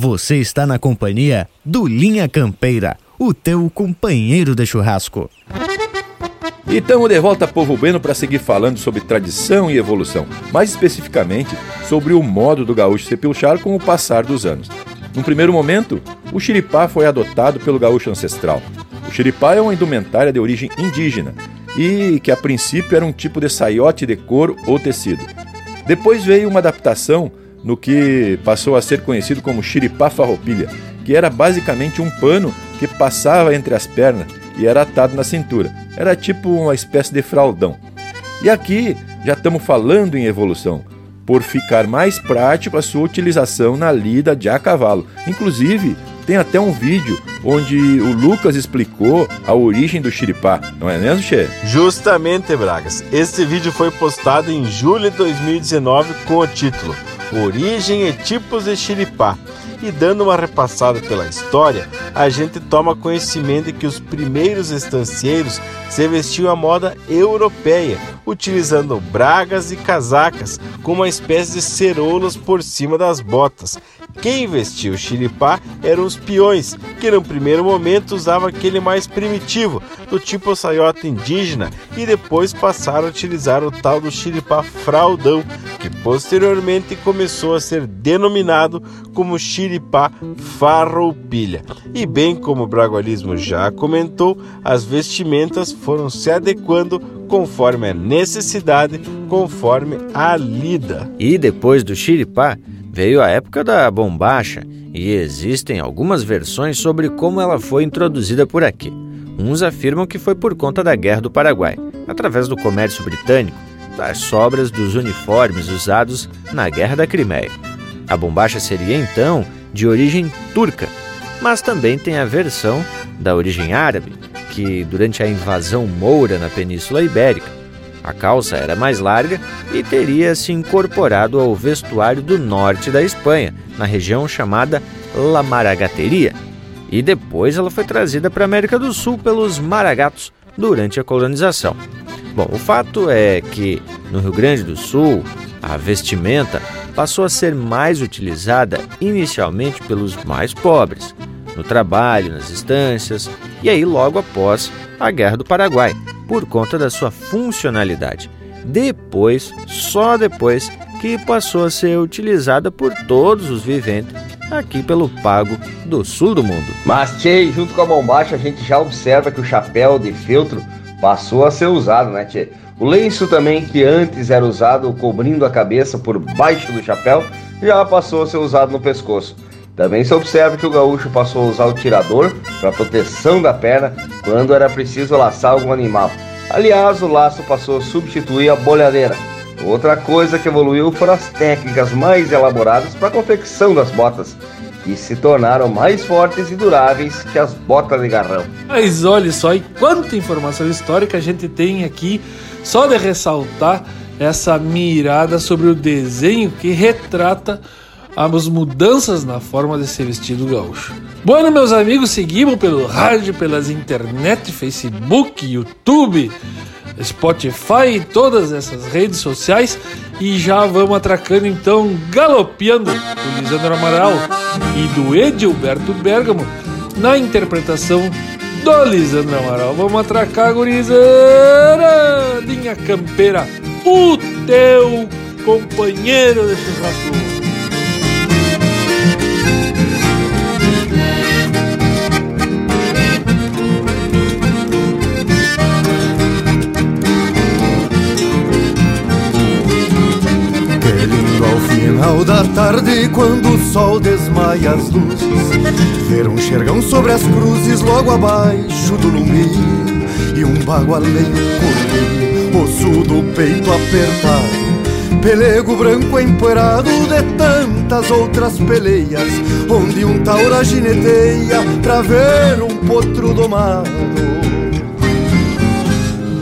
Você está na companhia do Linha Campeira, o teu companheiro de churrasco. E estamos de volta, povo bueno, para seguir falando sobre tradição e evolução, mais especificamente sobre o modo do gaúcho se pilchar com o passar dos anos. Num primeiro momento, o xiripá foi adotado pelo gaúcho ancestral. O xiripá é uma indumentária de origem indígena e que a princípio era um tipo de saiote de couro ou tecido. Depois veio uma adaptação no que passou a ser conhecido como xiripá farroupilha, que era basicamente um pano que passava entre as pernas e era atado na cintura. Era tipo uma espécie de fraldão. E aqui já estamos falando em evolução, por ficar mais prático a sua utilização na lida de a cavalo. Inclusive, tem até um vídeo onde o Lucas explicou a origem do xiripá, não é mesmo, Che? Justamente, Bragas. Este vídeo foi postado em julho de 2019 com o título Origem e tipos de xiripá. E dando uma repassada pela história, a gente toma conhecimento de que os primeiros estancieiros se vestiam à moda europeia, utilizando bragas e casacas com uma espécie de ceroulas por cima das botas. Quem vestia o xiripá eram os peões, que no primeiro momento usavam aquele mais primitivo, do tipo saiota indígena, e depois passaram a utilizar o tal do xiripá fraldão, que posteriormente começou a ser denominado como xiripá farroupilha. E bem como o bragualismo já comentou, as vestimentas foram se adequando conforme a necessidade, conforme a lida. E depois do xiripá, veio a época da bombacha e existem algumas versões sobre como ela foi introduzida por aqui. Uns afirmam que foi por conta da Guerra do Paraguai, através do comércio britânico, das sobras dos uniformes usados na Guerra da Crimeia. A bombacha seria então de origem turca, mas também tem a versão da origem árabe, que durante a invasão moura na Península Ibérica a calça era mais larga e teria se incorporado ao vestuário do norte da Espanha, na região chamada La Maragateria. E depois ela foi trazida para a América do Sul pelos maragatos durante a colonização. Bom, o fato é que no Rio Grande do Sul, a vestimenta passou a ser mais utilizada inicialmente pelos mais pobres, no trabalho, nas estâncias e aí logo após a Guerra do Paraguai, por conta da sua funcionalidade. Depois, só depois, que passou a ser utilizada por todos os viventes aqui pelo Pago do sul do mundo. Mas, Tchê, junto com a bombacha, a gente já observa que o chapéu de feltro passou a ser usado, né, Tchê? O lenço também, que antes era usado cobrindo a cabeça por baixo do chapéu, já passou a ser usado no pescoço. Também se observa que o gaúcho passou a usar o tirador para proteção da perna quando era preciso laçar algum animal. Aliás, o laço passou a substituir a bolhadeira. Outra coisa que evoluiu foram as técnicas mais elaboradas para a confecção das botas, que se tornaram mais fortes e duráveis que as botas de garrão. Mas olha só, e quanta informação histórica a gente tem aqui, só de ressaltar essa mirada sobre o desenho que retrata as mudanças na forma de ser vestido gaúcho. Bueno, meus amigos, seguimos pelo rádio, pelas internet, Facebook, YouTube, Spotify e todas essas redes sociais. E já vamos atracando então, galopeando do Lisandro Amaral e do Edilberto Bergamo na interpretação do Lisandro Amaral. Vamos atracar, gurizada! Linha Campeira, o teu companheiro de churrasco. Final da tarde, quando o sol desmaia as luzes, ver um xergão sobre as cruzes logo abaixo do lume e um bagualeio corrido, osso do peito apertado, pelego branco empoeirado de tantas outras peleias, onde um taura gineteia pra ver um potro domado.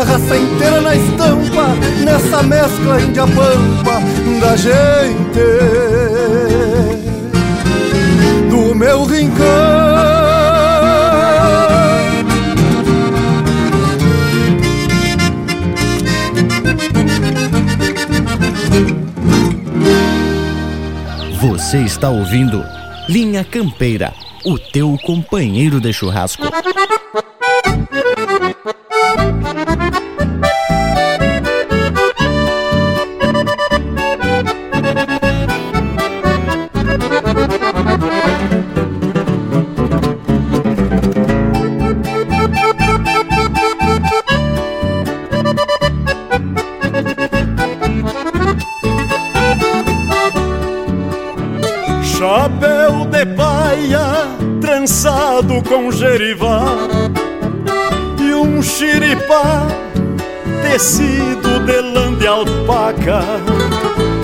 a raça inteira na estampa Nessa mescla índia-pampa da gente Do meu rincão Você está ouvindo Linha Campeira, o teu companheiro de churrasco. Com gerivá e um xiripá tecido de lã de alpaca,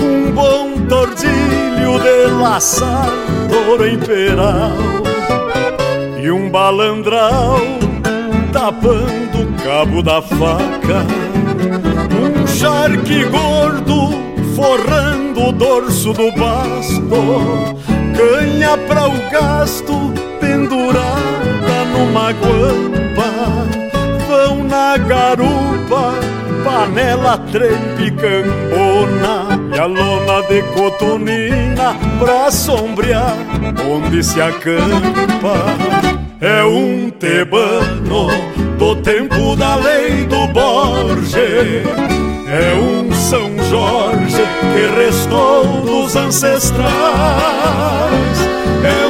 um bom tordilho de laçar touro em peral e um balandral tapando o cabo da faca, um charque gordo forrando o dorso do basto, canha para o gasto numa guampa, vão na garupa, panela trempicambona e a lona de cotonina pra sombrear onde se acampa. É um tebano do tempo da lei do Borges. É um São Jorge que restou dos ancestrais. É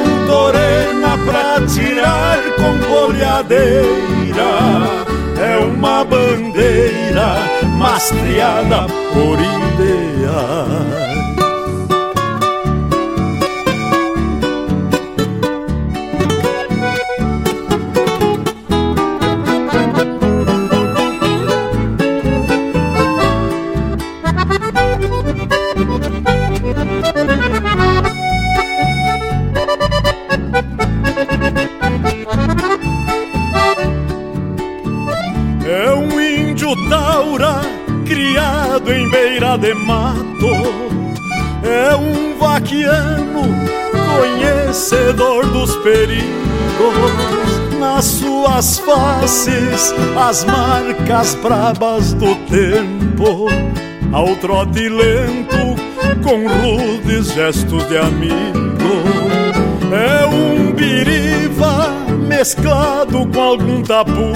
um Torena pra tirar com bolhadeira. É uma bandeira mastreada por ideais. Dos perigos. Nas suas faces, as marcas brabas do tempo. Ao trote lento, com rudes gestos de amigo. É um biriva mesclado com algum tapuia.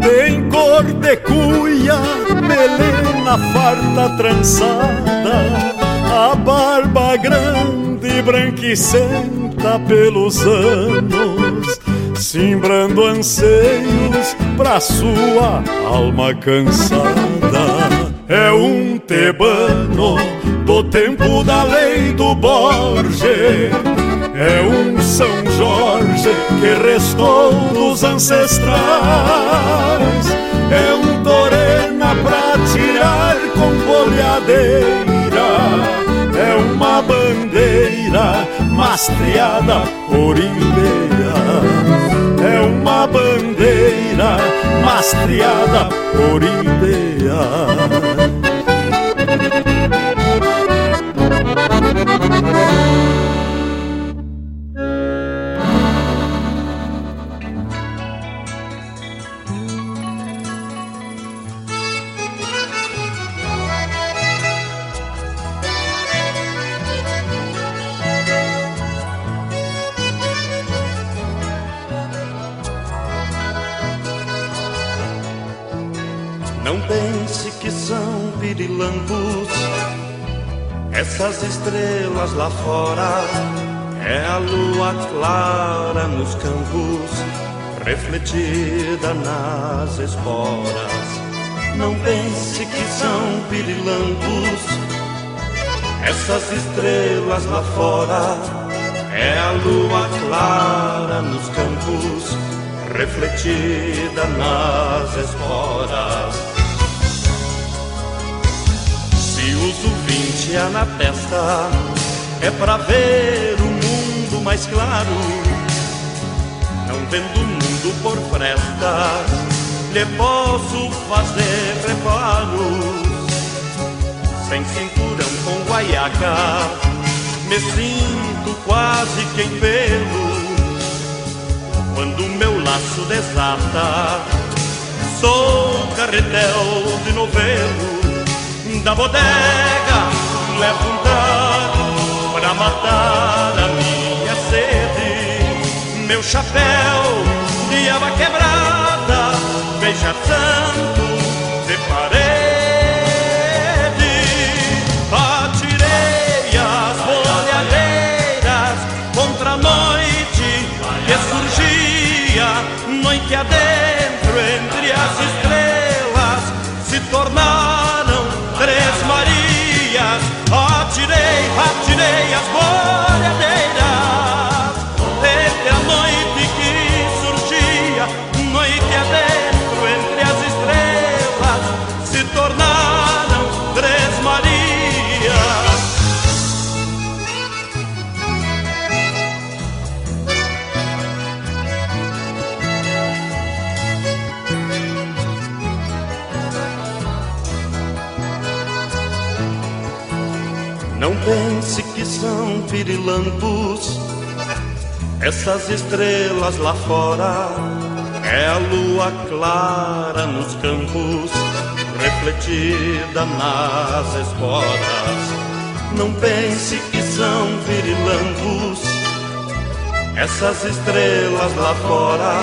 Tem cor de cuia, melena farta trançada, a barba grande branquicenta pelos anos, simbrando anseios pra sua alma cansada. É um tebano do tempo da lei do Borges. É um São Jorge que restou dos ancestrais. É um Torena pra tirar com bolhadeira. É uma bandeira mastreada por ideia. É uma bandeira mastreada por ideia. Lá fora. É a lua clara nos campos, refletida nas esporas. Não pense que são pirilampos essas estrelas lá fora. É a lua clara nos campos, refletida nas esporas. Se uso vinte a na testa, é pra ver o mundo mais claro. Não vendo o mundo por frestas, lhe posso fazer reparos. Sem cinturão com guaiaca, me sinto quase que em pelo. Quando meu laço desata, sou carretel de novelo da bodega levo um trago matar a minha sede. Meu chapéu de aba quebrada, beija santo de parede. Atirei as bolhadeiras contra a noite que surgia, noite adentro entre as estrelas se tornaram atirei, atirei as bolhadeiras são pirilampos essas estrelas lá fora. É a lua clara nos campos, refletida nas esporas. Não pense que são pirilampos essas estrelas lá fora.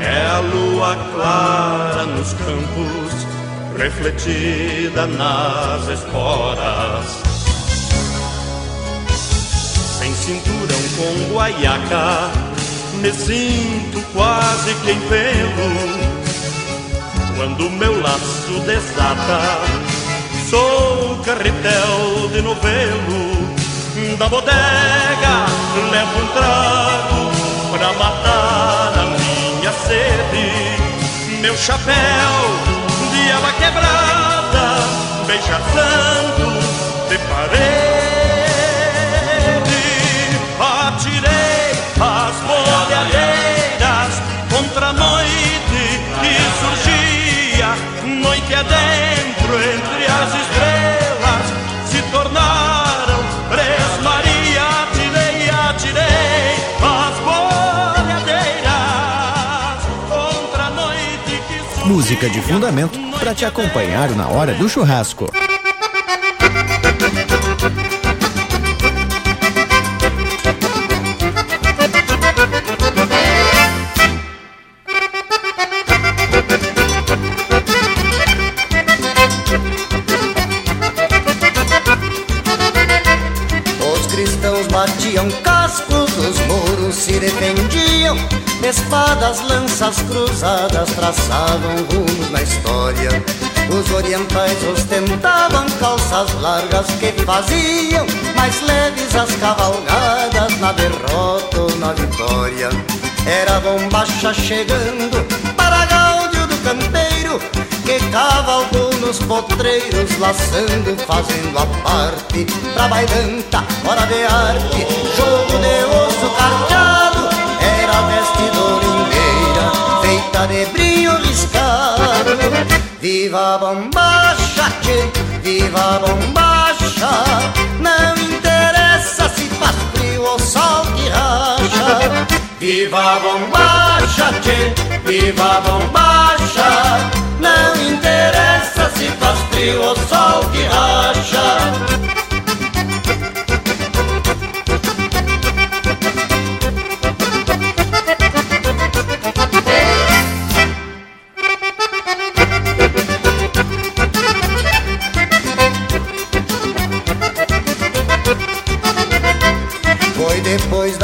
É a lua clara nos campos, refletida nas esporas com guaiaca, me sinto quase que em pelo. Quando meu laço desata, sou carretel de novelo. Da bodega levo um trago pra matar a minha sede. Meu chapéu de aba quebrada, beija santo Música de fundamento para te acompanhar na hora do churrasco. Espadas, lanças cruzadas traçavam rumos na história. Os orientais ostentavam calças largas que faziam mais leves as cavalgadas na derrota ou na vitória. Era bombacha chegando para gáudio do campeiro que cavalgou nos potreiros, laçando, fazendo a parte pra bailanta, hora de arte, jogo de osso carteado Feita de brilho riscado. Viva a bombacha, tchê, viva a bombacha Não interessa se faz frio ou sol que racha. Viva a bombacha, tchê, viva a bombacha Não interessa se faz frio ou sol que racha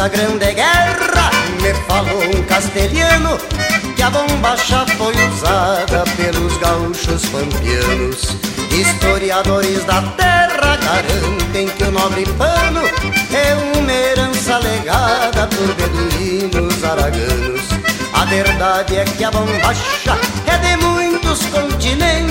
Grande Guerra me falou um castelhano que a bombacha foi usada pelos gaúchos pampianos. Historiadores da terra garantem que o nobre pano é uma herança legada por beduínos araganos. A verdade é que a bombacha é de muitos continentes,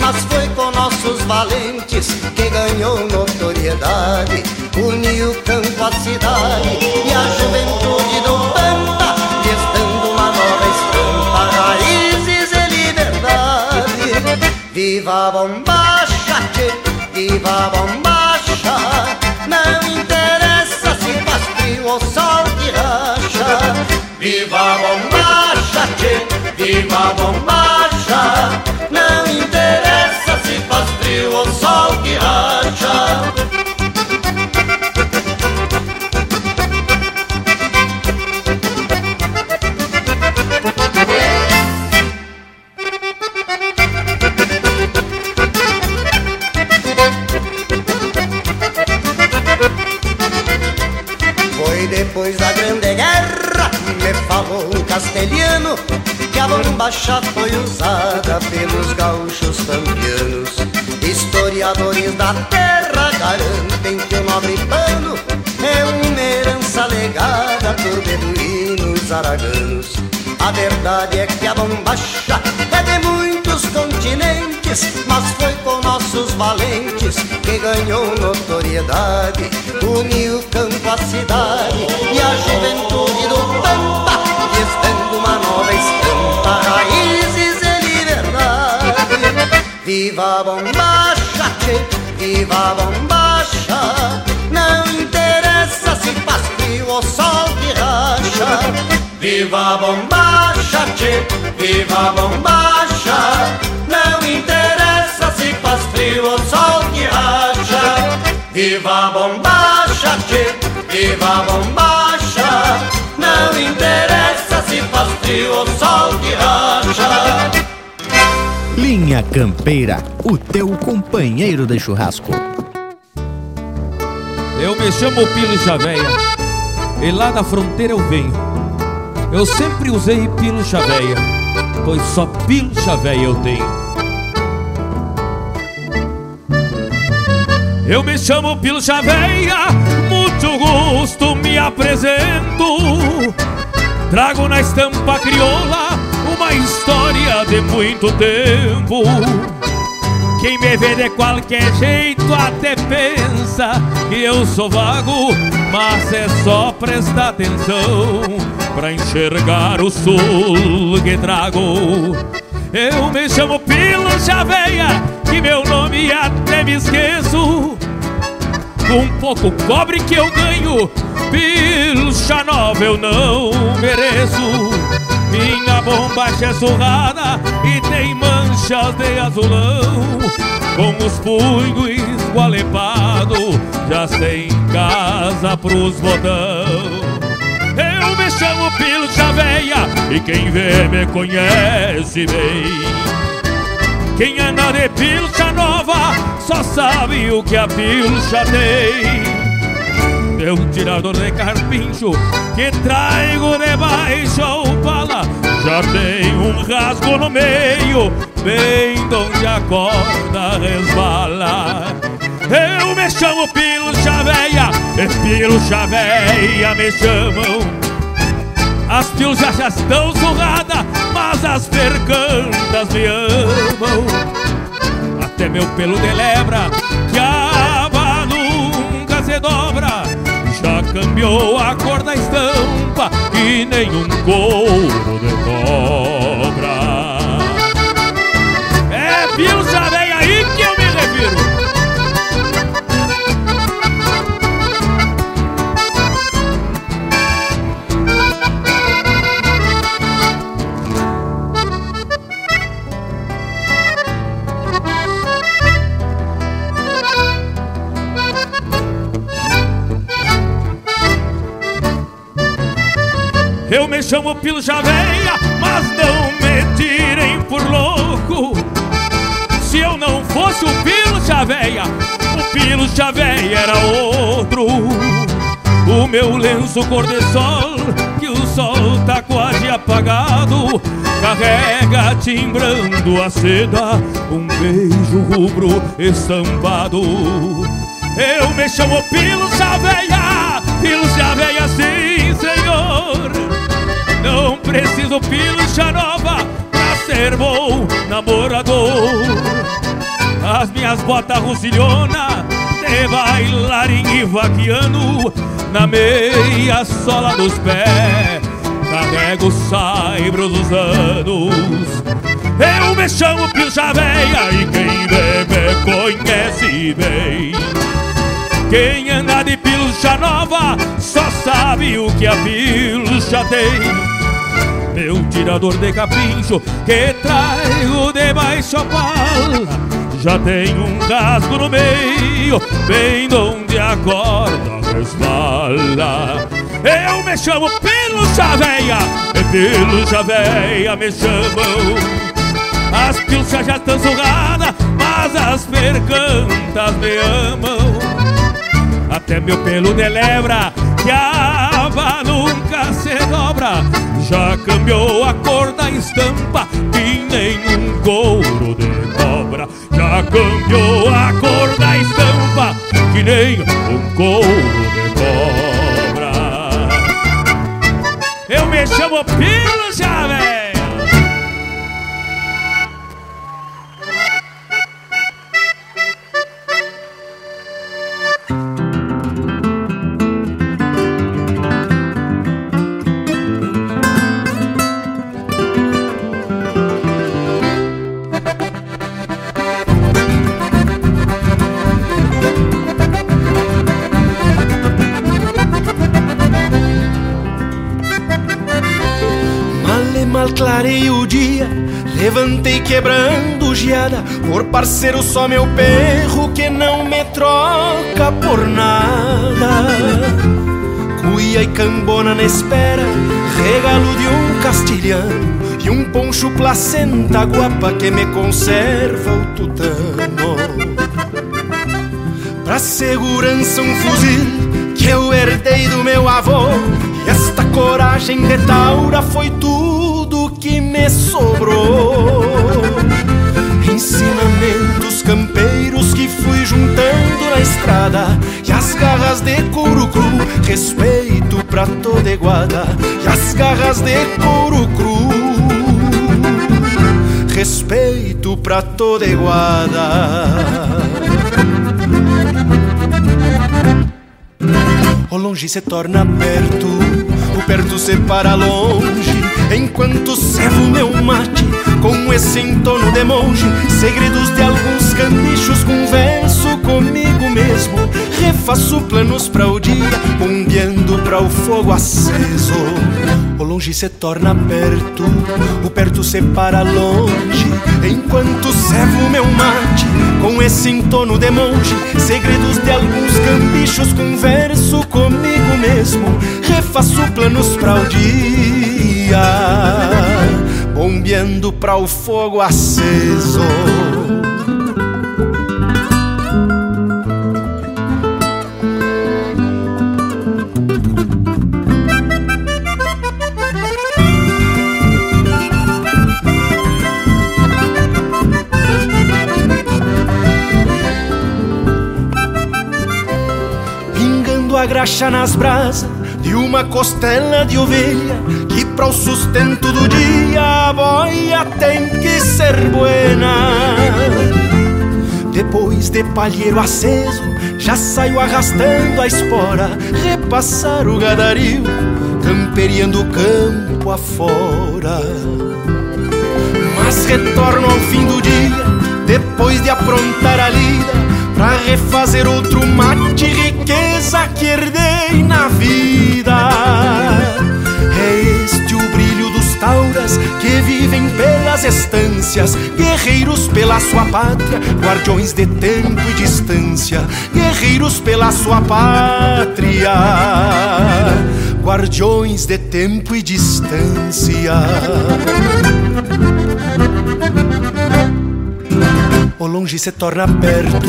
mas foi com nossos valentes que ganhou notoriedade. Uniu o campo à cidade e a juventude do Pampa, lhes uma nova estampa, raízes e liberdade. Viva a bombacha, tchê, viva a bombacha, não interessa se faz frio ou sol que racha. Viva a bombacha, tchê, viva a bombacha, bombacha foi usada pelos gaúchos campeanos. Historiadores da terra garantem que o nobre pano é uma herança legada por beduínos araganos. A verdade é que a bombacha é de muitos continentes, mas foi com nossos valentes que ganhou notoriedade. Uniu campo à cidade e a juventude Viva bombacha, que viva bombacha. Não interessa se faz frio ou sol que racha Viva bombacha, che, viva bombacha. Não interessa se faz frio ou sol que racha Viva bombacha, che, viva bombacha. Não interessa se faz frio ou sol que racha Linha Campeira, o teu companheiro de churrasco. Eu me chamo Pilo Chaveia e lá da fronteira eu venho. Eu sempre usei pilo chaveia, pois só pilo chaveia eu tenho. Eu me chamo Pilo Chaveia, muito gosto me apresento. Trago na estampa crioula uma história de muito tempo. Quem me vê de qualquer jeito até pensa que eu sou vago, mas é só prestar atenção pra enxergar o sul que trago. Eu me chamo Pilo Chaveia, que meu nome até me esqueço. Com pouco cobre que eu ganho, pilcha nova eu não mereço. Minha bombacha é surrada e tem manchas de azulão. Com os punhos esgualepados, já sem casa pros botão. Eu me chamo Pilcha Veia e quem vê me conhece bem. Quem anda de pilcha nova só sabe o que a pilcha tem meu tirador de carpincho que traigo debaixo ao pala já tem um rasgo no meio, bem onde a corda resbala. Eu me chamo Pilcha Véia, e Pilcha Véia me chamam. As pilchas já estão surradas, mas as percantas me amam. Até meu pelo de lebra, já cambiou a cor da estampa e nenhum couro de cobra. É pilcha velha Eu me chamo Pilo Chaveia, mas não me tirem por louco. Se eu não fosse o Pilo Chaveia, o Pilo Chaveia era outro. O meu lenço cor de sol, que o sol tá quase apagado, carrega timbrando a seda um beijo rubro estampado. Eu me chamo Pilo Chaveia, minhas botas russilhona de bailarim e vaquiano na meia sola dos pés. Carrego os saibros dos anos. Eu me chamo pilcha véia e quem me conhece bem. Quem anda de pilcha nova só sabe o que a pilcha tem. Meu tirador de capincho que traigo debaixo a pala Já tem um rasgo no meio, bem onde a corda resbala Eu me chamo Pilcha Véia, e Pilcha Véia me chamam. As pilchas já estão surradas, mas as percantas me amam. Até meu pelo de lebra, que a aba nunca se dobra. Já cambiou a cor da estampa que nem um couro de cobra. Já cambiou a cor da estampa que nem um couro de cobra. Eu me chamo Pilo mal quebrando geada Por parceiro só meu perro Que não me troca por nada. Cuia e cambona na espera Regalo de um castilhano E um poncho placenta guapa Que me conserva o tutano. Pra segurança um fuzil Que eu herdei do meu avô. E esta coragem de taura Foi tudo que me sobrou. Ensinamentos campeiros que fui juntando na estrada E as garras de couro cru, respeito pra toda iguada E as garras de couro cru, respeito pra toda iguada O longe se torna perto, o perto se para longe Enquanto servo meu mate com esse entono de monge Segredos de alguns canichos, converso comigo mesmo. Refaço planos para o dia, bombeando para o fogo aceso. O longe se torna perto, o perto se para longe. Enquanto servo meu mate com esse entono de monge Segredos de alguns cambichos, converso comigo mesmo. Refaço planos para o dia Bombeando para o fogo aceso. Pingando a graxa nas brasas de uma costela de ovelha que para o sustento do dia a boia tem que ser buena. Depois de palheiro aceso, já saio arrastando a espora, repassar o gadario, camperiando o campo afora. Mas retorno ao fim do dia, depois de aprontar a lida, pra refazer outro mate, riqueza que herdei na vida. É este o brilho dos tauras que vivem pelas estâncias, guerreiros pela sua pátria, guardiões de tempo e distância, guerreiros pela sua pátria, guardiões de tempo e distância. O longe se torna perto,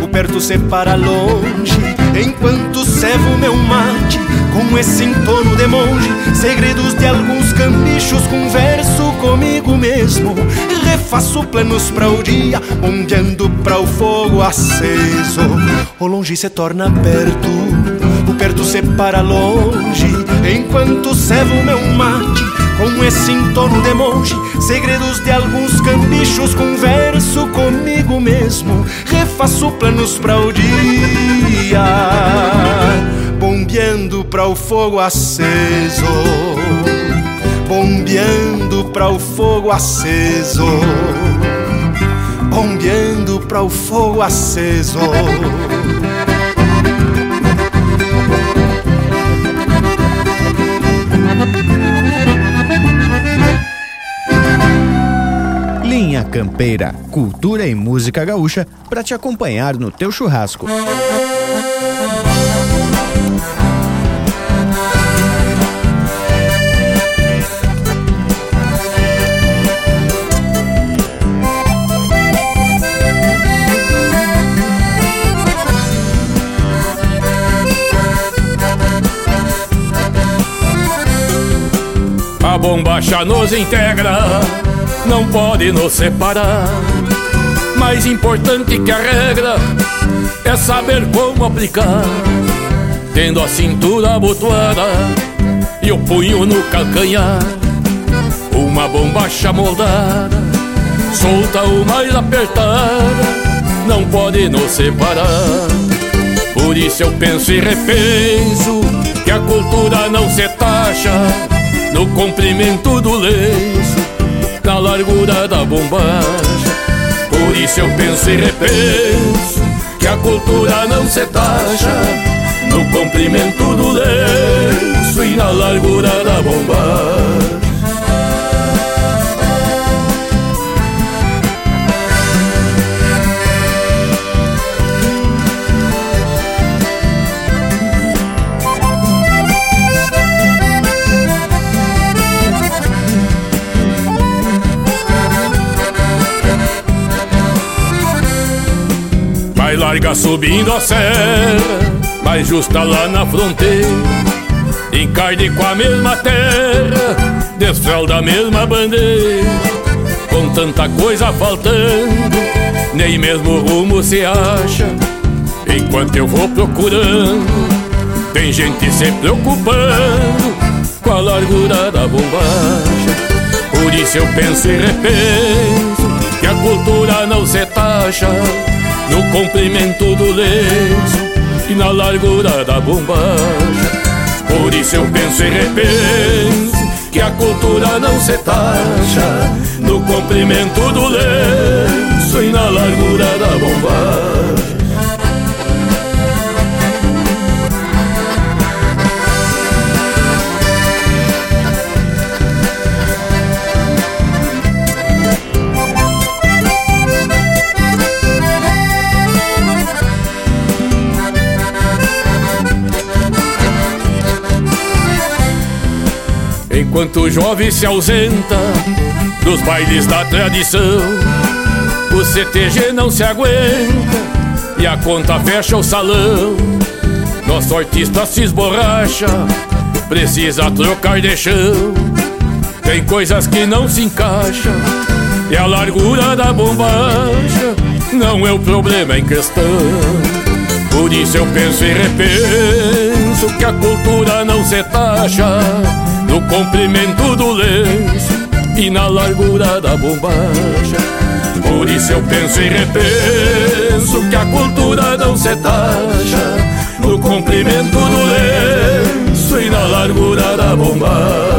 o perto se para longe, enquanto servo meu mate com esse entono de monge. Segredos de alguns cambichos, converso comigo mesmo, refaço planos para o dia, bombeando para o fogo aceso. O longe se torna perto, o perto se para longe, enquanto servo meu mate com esse entono de monge, segredos de alguns cambichos, converso comigo mesmo, refaço planos para o dia, bombeando para o fogo aceso, bombeando para o fogo aceso, bombeando para o fogo aceso. Campeira, cultura e música gaúcha para te acompanhar no teu churrasco. A bombacha nos integra, não pode nos separar. Mais importante que a regra é saber como aplicar. Tendo a cintura abotoada e o punho no calcanhar. Uma bombacha moldada, solta ou mais apertada, não pode nos separar. Por isso eu penso e repenso que a cultura não se taxa no comprimento do lenço, na largura da bombacha. Por isso eu penso e repenso que a cultura não se taxa no comprimento do lenço e na largura da bombacha. Larga subindo a serra, mais justa lá na fronteira. Encarde com a mesma terra, desfralda a mesma bandeira. Com tanta coisa faltando, nem mesmo rumo se acha. Enquanto eu vou procurando, tem gente se preocupando com a largura da bombacha. Por isso eu penso e repenso que a cultura não se taxa no comprimento do lenço e na largura da bombacha. Por isso eu penso e repenso que a cultura não se taxa no comprimento do lenço e na largura da bombacha. Enquanto o jovem se ausenta dos bailes da tradição, o CTG não se aguenta e a conta fecha o salão. Nosso artista se esborracha, precisa trocar de chão. Tem coisas que não se encaixam e a largura da bombacha não é o problema em questão. Por isso eu penso e repenso que a cultura não se taxa no comprimento do lenço e na largura da bombacha. Por isso eu penso e repenso que a cultura não se taxa no comprimento do lenço e na largura da bombacha.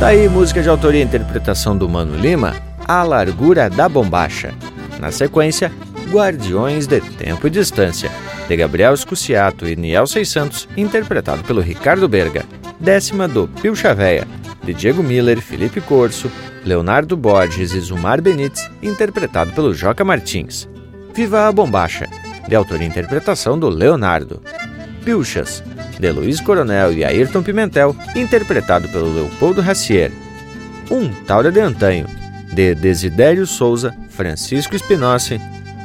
Daí, tá música de autoria e interpretação do Mano Lima, A Largura da Bombacha. Na sequência, Guardiões de Tempo e Distância, de Gabriel Scuciato e Niel Seis Santos, interpretado pelo Ricardo Berga. Décima do Pio Chaveia, de Diego Miller, Felipe Corso, Leonardo Borges e Zumar Benites, interpretado pelo Joca Martins. Viva a Bombacha, de autoria e interpretação do Leonardo. Pilchas, de Luiz Coronel e Ayrton Pimentel, interpretado pelo Leopoldo Racier. Um Taura de Antanho, de Desidério Souza, Francisco Spinozzi,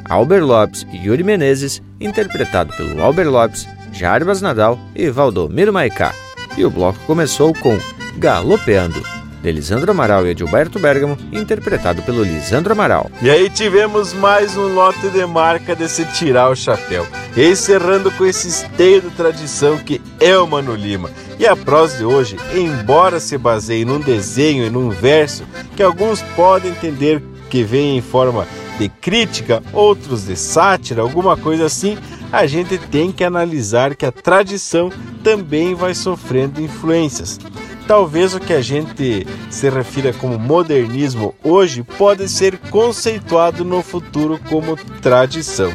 Albert Lopes e Yuri Menezes, interpretado pelo Albert Lopes, Jarbas Nadal e Valdomiro Maicá. E o bloco começou com Galopeando, de Lisandro Amaral e Edilberto Bergamo, interpretado pelo Lisandro Amaral. E aí tivemos mais um lote de marca de se tirar o chapéu, encerrando com esse esteio de tradição que é o Mano Lima. E a prosa de hoje, embora se baseie num desenho e num verso que alguns podem entender que vem em forma de crítica, outros de sátira, alguma coisa assim, a gente tem que analisar que a tradição também vai sofrendo influências. Talvez o que a gente se refira como modernismo hoje pode ser conceituado no futuro como tradição.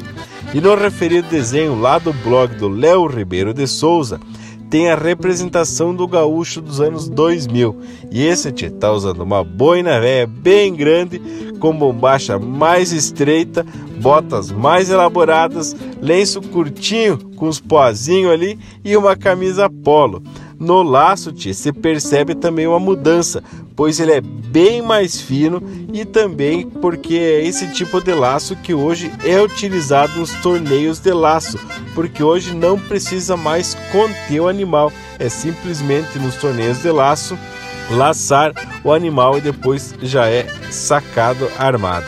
E no referido desenho lá do blog do Léo Ribeiro de Souza, tem a representação do gaúcho dos anos 2000. E esse tchê tá usando uma boina velha bem grande, com bombacha mais estreita, botas mais elaboradas, lenço curtinho com os pozinhos ali e uma camisa polo. No laço, tia, se percebe também uma mudança, pois ele é bem mais fino e também porque é esse tipo de laço que hoje é utilizado nos torneios de laço, porque hoje não precisa mais conter o animal, é simplesmente nos torneios de laço laçar o animal e depois já é sacado armado.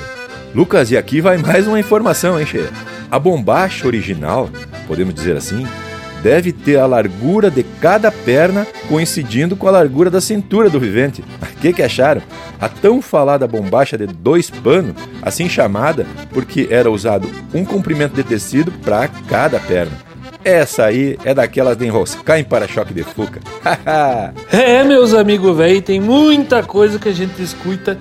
Lucas, e aqui vai mais uma informação, hein, Che? A bombacha original, podemos dizer assim, deve ter a largura de cada perna coincidindo com a largura da cintura do vivente. O que, que acharam? A tão falada bombacha de dois panos, assim chamada porque era usado um comprimento de tecido para cada perna. Essa aí é daquelas de enroscar em para-choque de fuca. é, meus amigos velho, tem muita coisa que a gente escuta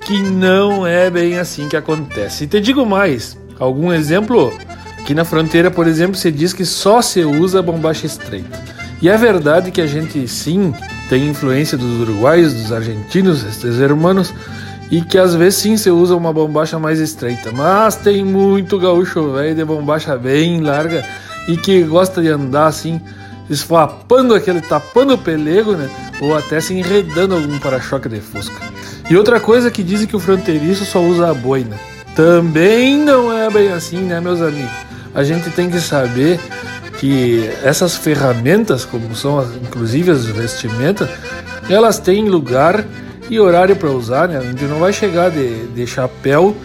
que não é bem assim que acontece. E te digo mais, algum exemplo? Aqui na fronteira, por exemplo, se diz que só se usa bombacha estreita. E é verdade que a gente sim tem influência dos uruguaios, dos argentinos, estes hermanos, e que às vezes sim você usa uma bombacha mais estreita, mas tem muito gaúcho velho de bombacha bem larga e que gosta de andar assim, esfapando aquele, tapando o pelego, né? Ou até se enredando algum para-choque de fusca. E outra coisa que dizem que o fronteiriço só usa a boina. Também não é bem assim, né, meus amigos? A gente tem que saber que essas ferramentas, como são inclusive as vestimentas, elas têm lugar e horário para usar, né? A gente não vai chegar de, de chapéu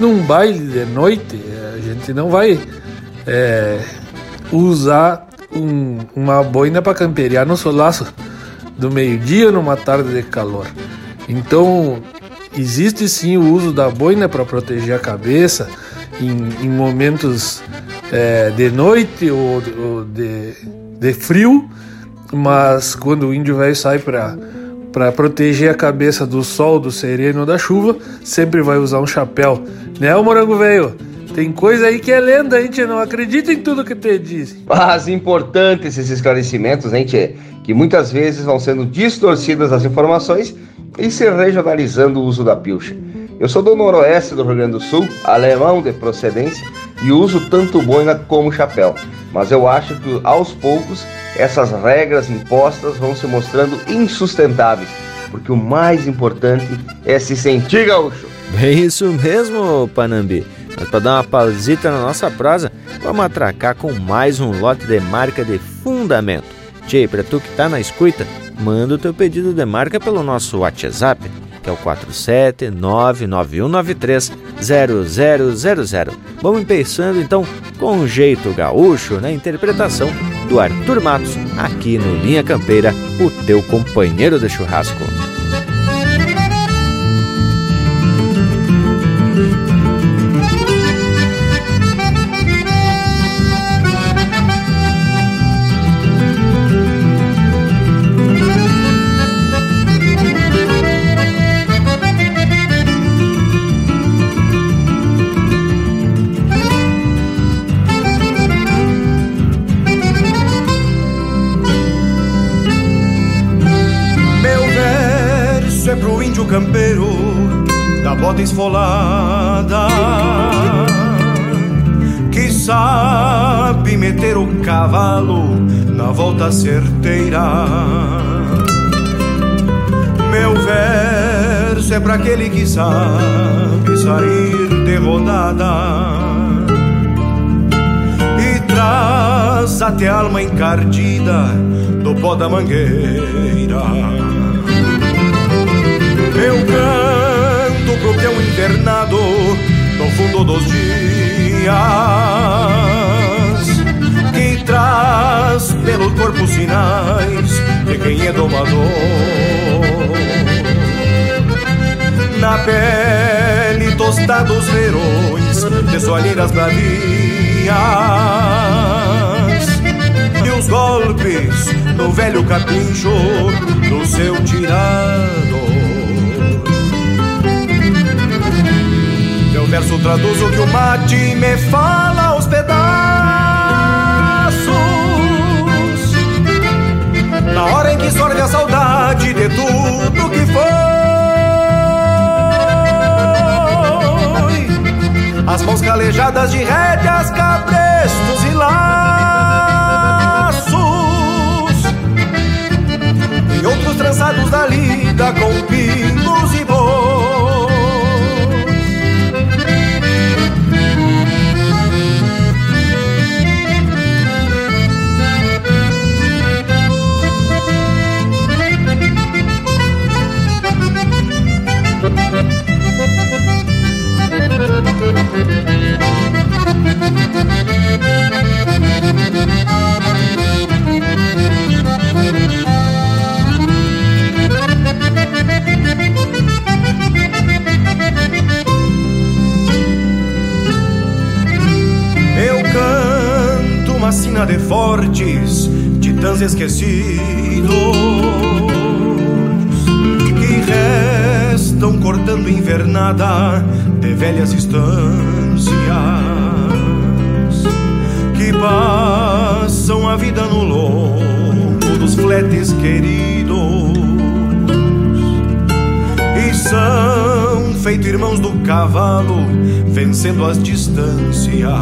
num baile de noite, a gente não vai é, usar um, uma boina para camperiar no solaço do meio-dia numa tarde de calor. Então, existe sim o uso da boina para proteger a cabeça em, em momentos é, de noite ou, ou de, de, frio, mas quando o índio velho sai para para proteger a cabeça do sol, do sereno, da chuva, sempre vai usar um chapéu, né, o morango velho? Tem coisa aí que é lenda, a gente não acredita em tudo que te diz. Mas importantes esses esclarecimentos, gente, que muitas vezes vão sendo distorcidas as informações e se regionalizando o uso da pilcha. Eu sou do noroeste do Rio Grande do Sul, alemão de procedência, e uso tanto boina como chapéu. Mas eu acho que aos poucos essas regras impostas vão se mostrando insustentáveis, porque o mais importante é se sentir gaúcho. É isso mesmo, Panambi. Mas para dar uma pausita na nossa prosa, vamos atracar com mais um lote de marca de fundamento. Tchê, para tu que tá na escuta, manda o teu pedido de marca pelo nosso WhatsApp, que é o 47991930000. Vamos pensando então com um jeito gaúcho na interpretação do Arthur Matos, aqui no Linha Campeira, o teu companheiro de churrasco. Esfolada que sabe meter o cavalo na volta certeira. Meu verso é para aquele que sabe sair de rodada e traz até a alma encardida do pó da mangueira. Meu canto internado no fundo dos dias que traz pelo corpo sinais de quem é domador. Na pele tostados verões de soalheiras bradias e os golpes no velho capincho do seu tirado. Verso traduz o que o mate me fala aos pedaços. Na hora em que sorve a saudade de tudo que foi. As mãos calejadas de rédeas, cabrestos e laços. E outros trançados da lida com pinos e bois. Sina de fortes, titãs esquecidos que restam cortando invernada de velhas estâncias passam a vida no lombo dos fletes queridos e são feito irmãos do cavalo, vencendo as distâncias.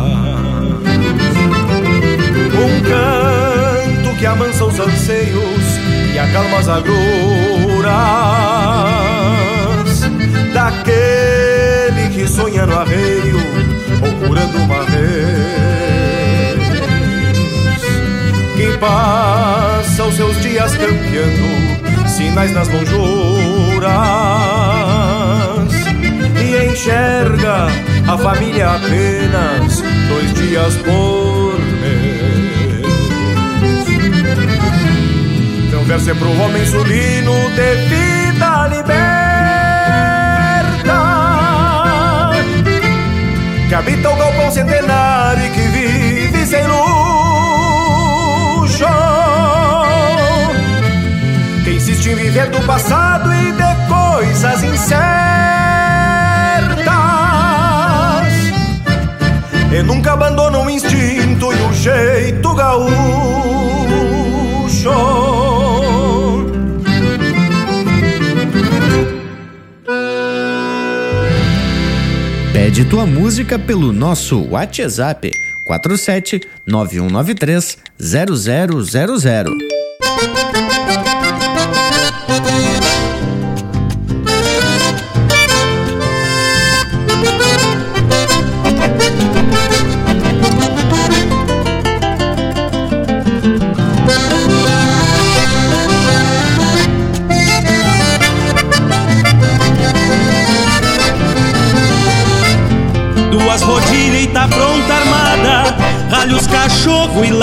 Um canto que amansa os anseios e acalma as agruras daquele que sonha no arreio, procurando uma vez. Passa os seus dias campeando sinais nas lonjuras e enxerga a família apenas dois dias por mês. Então verso é pro homem sulino de vida liberta que habita o galpão centenário e que Em viver do passado e de coisas incertas. E nunca abandona o instinto e o jeito gaúcho. Pede tua música pelo nosso WhatsApp 47 9193 0000.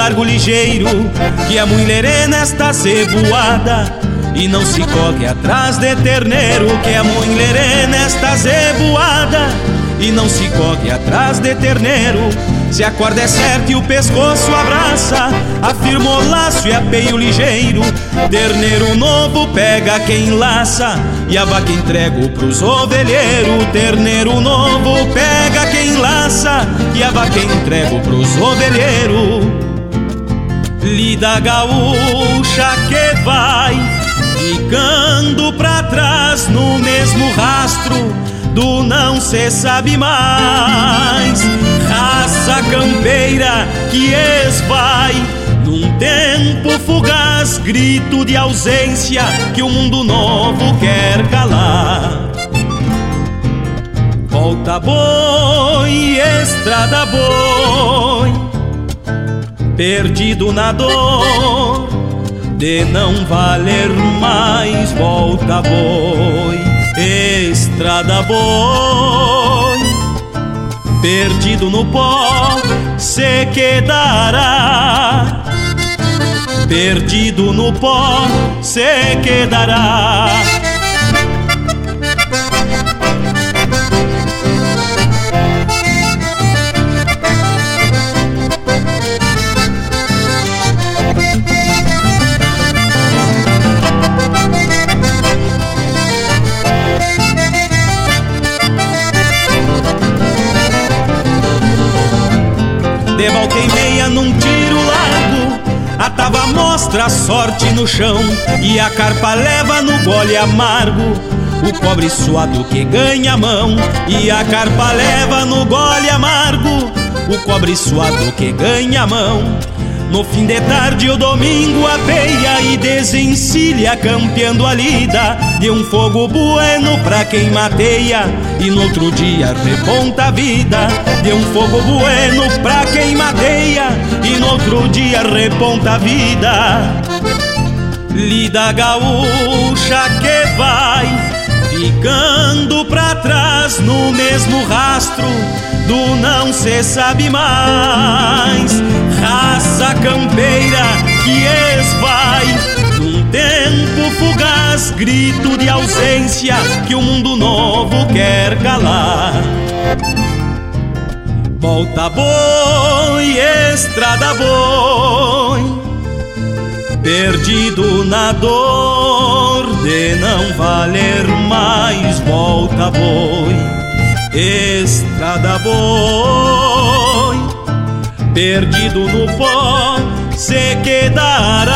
Largo ligeiro Que a mulher nesta zeboada E não se coque atrás de terneiro Que a mulher nesta zeboada E não se coque atrás de terneiro. Se a corda é certa e o pescoço abraça Afirma o laço e apeio ligeiro. Terneiro novo pega quem laça E a vaca entrego pros ovelheiros Terneiro novo pega quem laça E a vaca entrego pros ovelheiros Lida gaúcha que vai Ficando pra trás no mesmo rastro Do não se sabe mais Raça campeira que esvai num tempo fugaz, grito de ausência que o mundo novo quer calar. Volta boi, estrada boi, perdido na dor de não valer mais. Volta boi, estrada boi, perdido no pó se quedará perdido no pó se quedará. De volta e meia num tiro largo. A tava mostra a sorte no chão E a carpa leva no gole amargo. O pobre suado que ganha a mão E a carpa leva no gole amargo. O pobre suado que ganha a mão no fim de tarde o domingo apeia e desencilha campeando a lida De um fogo bueno pra quem mateia. E no outro dia reponta a vida De um fogo bueno pra quem mateia. E no outro dia reponta a vida. Lida gaúcha que vai ficando pra trás no mesmo rastro do não se sabe mais. Raça campeira que esvai num tempo fugaz, grito de ausência que o mundo novo quer calar. Volta boi, estrada boi, perdido na dor de não valer mais. Volta boi, estrada boi, perdido no pó se quedará.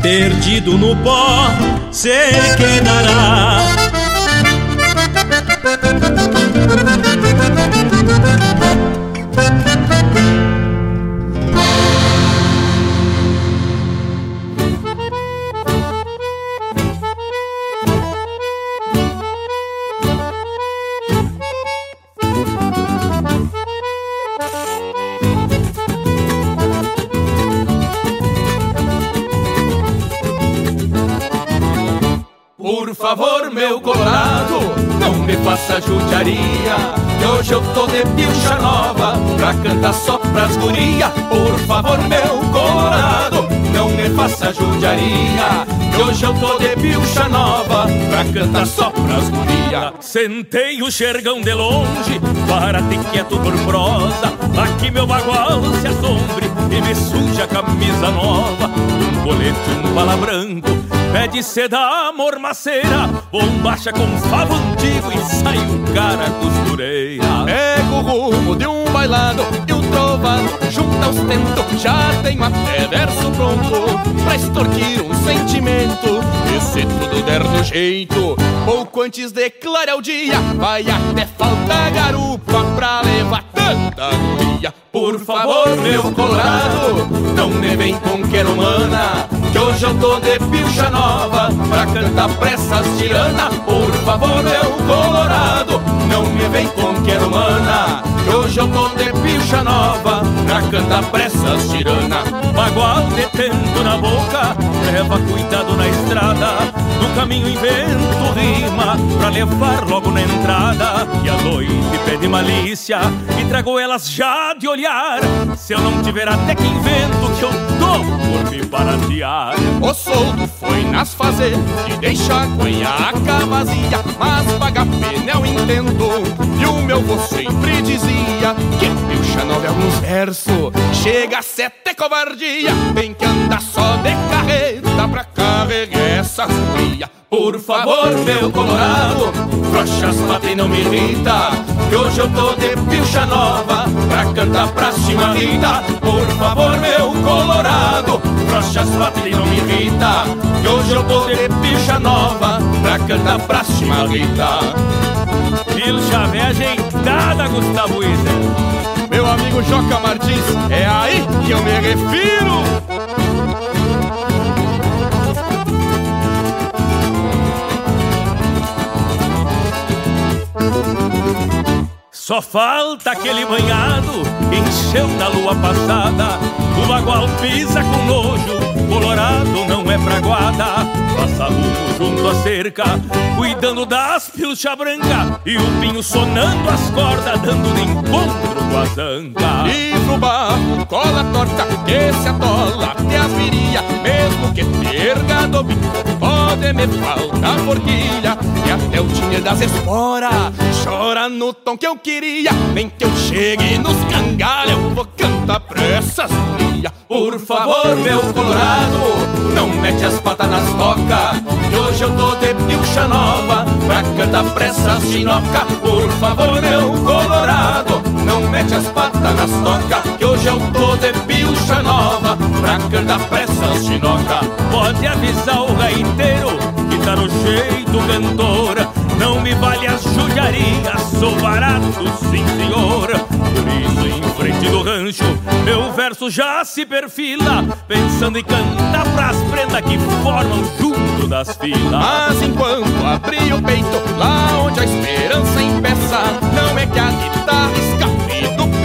Perdido no pó se quedará. Meu colorado, não me faça judiaria. Que hoje eu tô de pilcha nova pra cantar só pras guria. Por favor, meu colorado, não me faça judiaria. Que hoje eu tô de pilcha nova pra cantar só pras guria. Sentei o xergão de longe, para te quieto por prosa. Aqui meu bagual se assombre e me suja a camisa nova. Um colete, um bala pé de seda mormaceira, bombacha com favo antigo e sai o cara costureira. Pego o rumo de um bailado e o trovado junta os tentos. Já tenho até verso pronto pra extorquir um sentimento. Se tudo der no jeito, pouco antes de clarear o dia, vai até faltar garupa pra levar tanta guria. Por favor, meu colorado, não me vem com queromana Que hoje eu tô de pilcha nova Pra cantar pressas tirana Por favor, meu colorado, não me vem com queromana Que hoje eu tô de pilcha nova Pra cantar pressas tirana Bagual detendo na boca, leva cuidado na estrada no caminho invento rima pra levar logo na entrada. E a noite pede malícia e trago elas já de olhar. Se eu não tiver até que invento que eu dou por me baratear. O soldo foi nas fazendas e deixa a vazia Mas paga pneu intento e o meu vô sempre dizia Que pilcha nove alguns versos chega a ser até covardia Tem que andar só de carreta pra carregar essas guia Por favor, meu colorado, frouxas patem não me irrita Que hoje eu tô de pilcha nova pra cantar pra cima Rita. Por favor, meu colorado, frouxas patem não me irrita Que hoje eu tô de pilcha nova pra cantar pra cima Rita. Pilcha ajeitada, Gustavo Iser Meu amigo Joca Martins, é aí que eu me refiro Só falta aquele banhado encheu da lua passada. O bagual pisa com nojo, colorado não é praguada. Passa rumo junto à cerca, cuidando das pilcha branca. E o pinho sonando as cordas, dando de encontro com a zanca. E no barro, cola torta, que se atola até as viria. Mesmo que perga do bico, pode me faltar forquilha. E até o dinheiro das esporas, chora no tom que eu queria. Nem que eu chegue nos cangalhos, eu vou cantar pra essas. Por favor, meu colorado, não mete as patas nas tocas. Que hoje eu tô de pilcha nova, pra cantar pra essas chinoca. Por favor, meu colorado, mete as patas nas tocas. Que hoje eu tô de pilcha nova, pra cantar pra essas chinoca. Pode avisar o gaiteiro que tá no jeito cantora. Não me vale as judiarias, sou barato, sim senhor. Por isso, em frente do rancho, meu verso já se perfila, pensando em cantar pras prendas que formam junto das filas. Mas enquanto abri o peito, lá onde a esperança empeça, não é que a guitarra escape do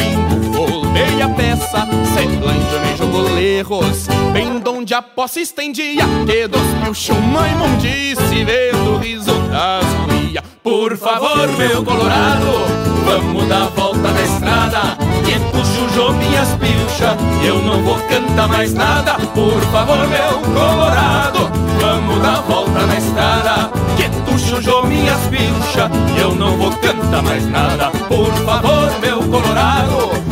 pingo, voltei a peça, semblante me jogou lerros, bem donde a posse estendia, que dos pilchos uma imundice, vendo o riso das guria. Por favor, meu colorado, vamos dar volta na estrada. Que puxo minhas pilchas, eu não vou cantar mais nada. Por favor, meu colorado, vamos dar volta na estrada. Que puxo minhas pilchas, eu não vou cantar mais nada. Por favor, meu colorado,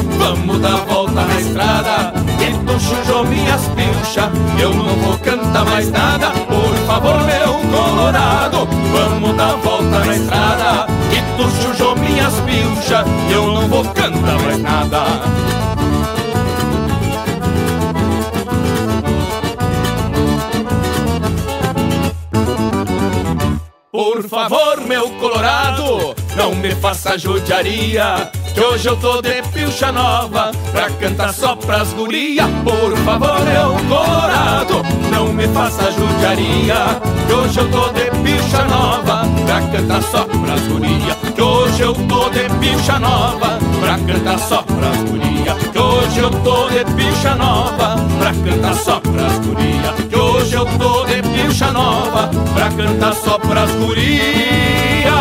vamos dar volta na estrada. Que puxo minhas pilchas, eu não vou cantar mais nada. Por favor, meu colorado, vamos dar volta na estrada. Tu sujou minhas pilchas, eu não vou cantar mais nada. Por favor, meu colorado, não me faça judiaria. Que hoje eu tô de pilcha nova Pra cantar só pras guria Por favor, meu colorado Não me faça judiaria. Que hoje eu tô de pilcha nova Pra cantar só pras guria Que hoje eu tô de pilcha nova Pra cantar só pras guria Que hoje eu tô de pilcha nova Pra cantar só pras guria Que hoje eu Tô de pilcha nova pra cantar só pras gurias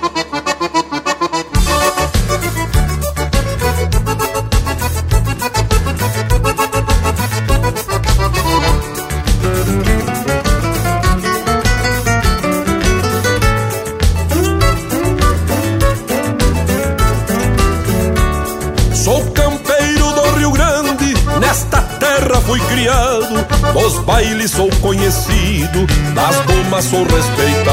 Nos bailes sou conhecido, das bombas sou respeitado.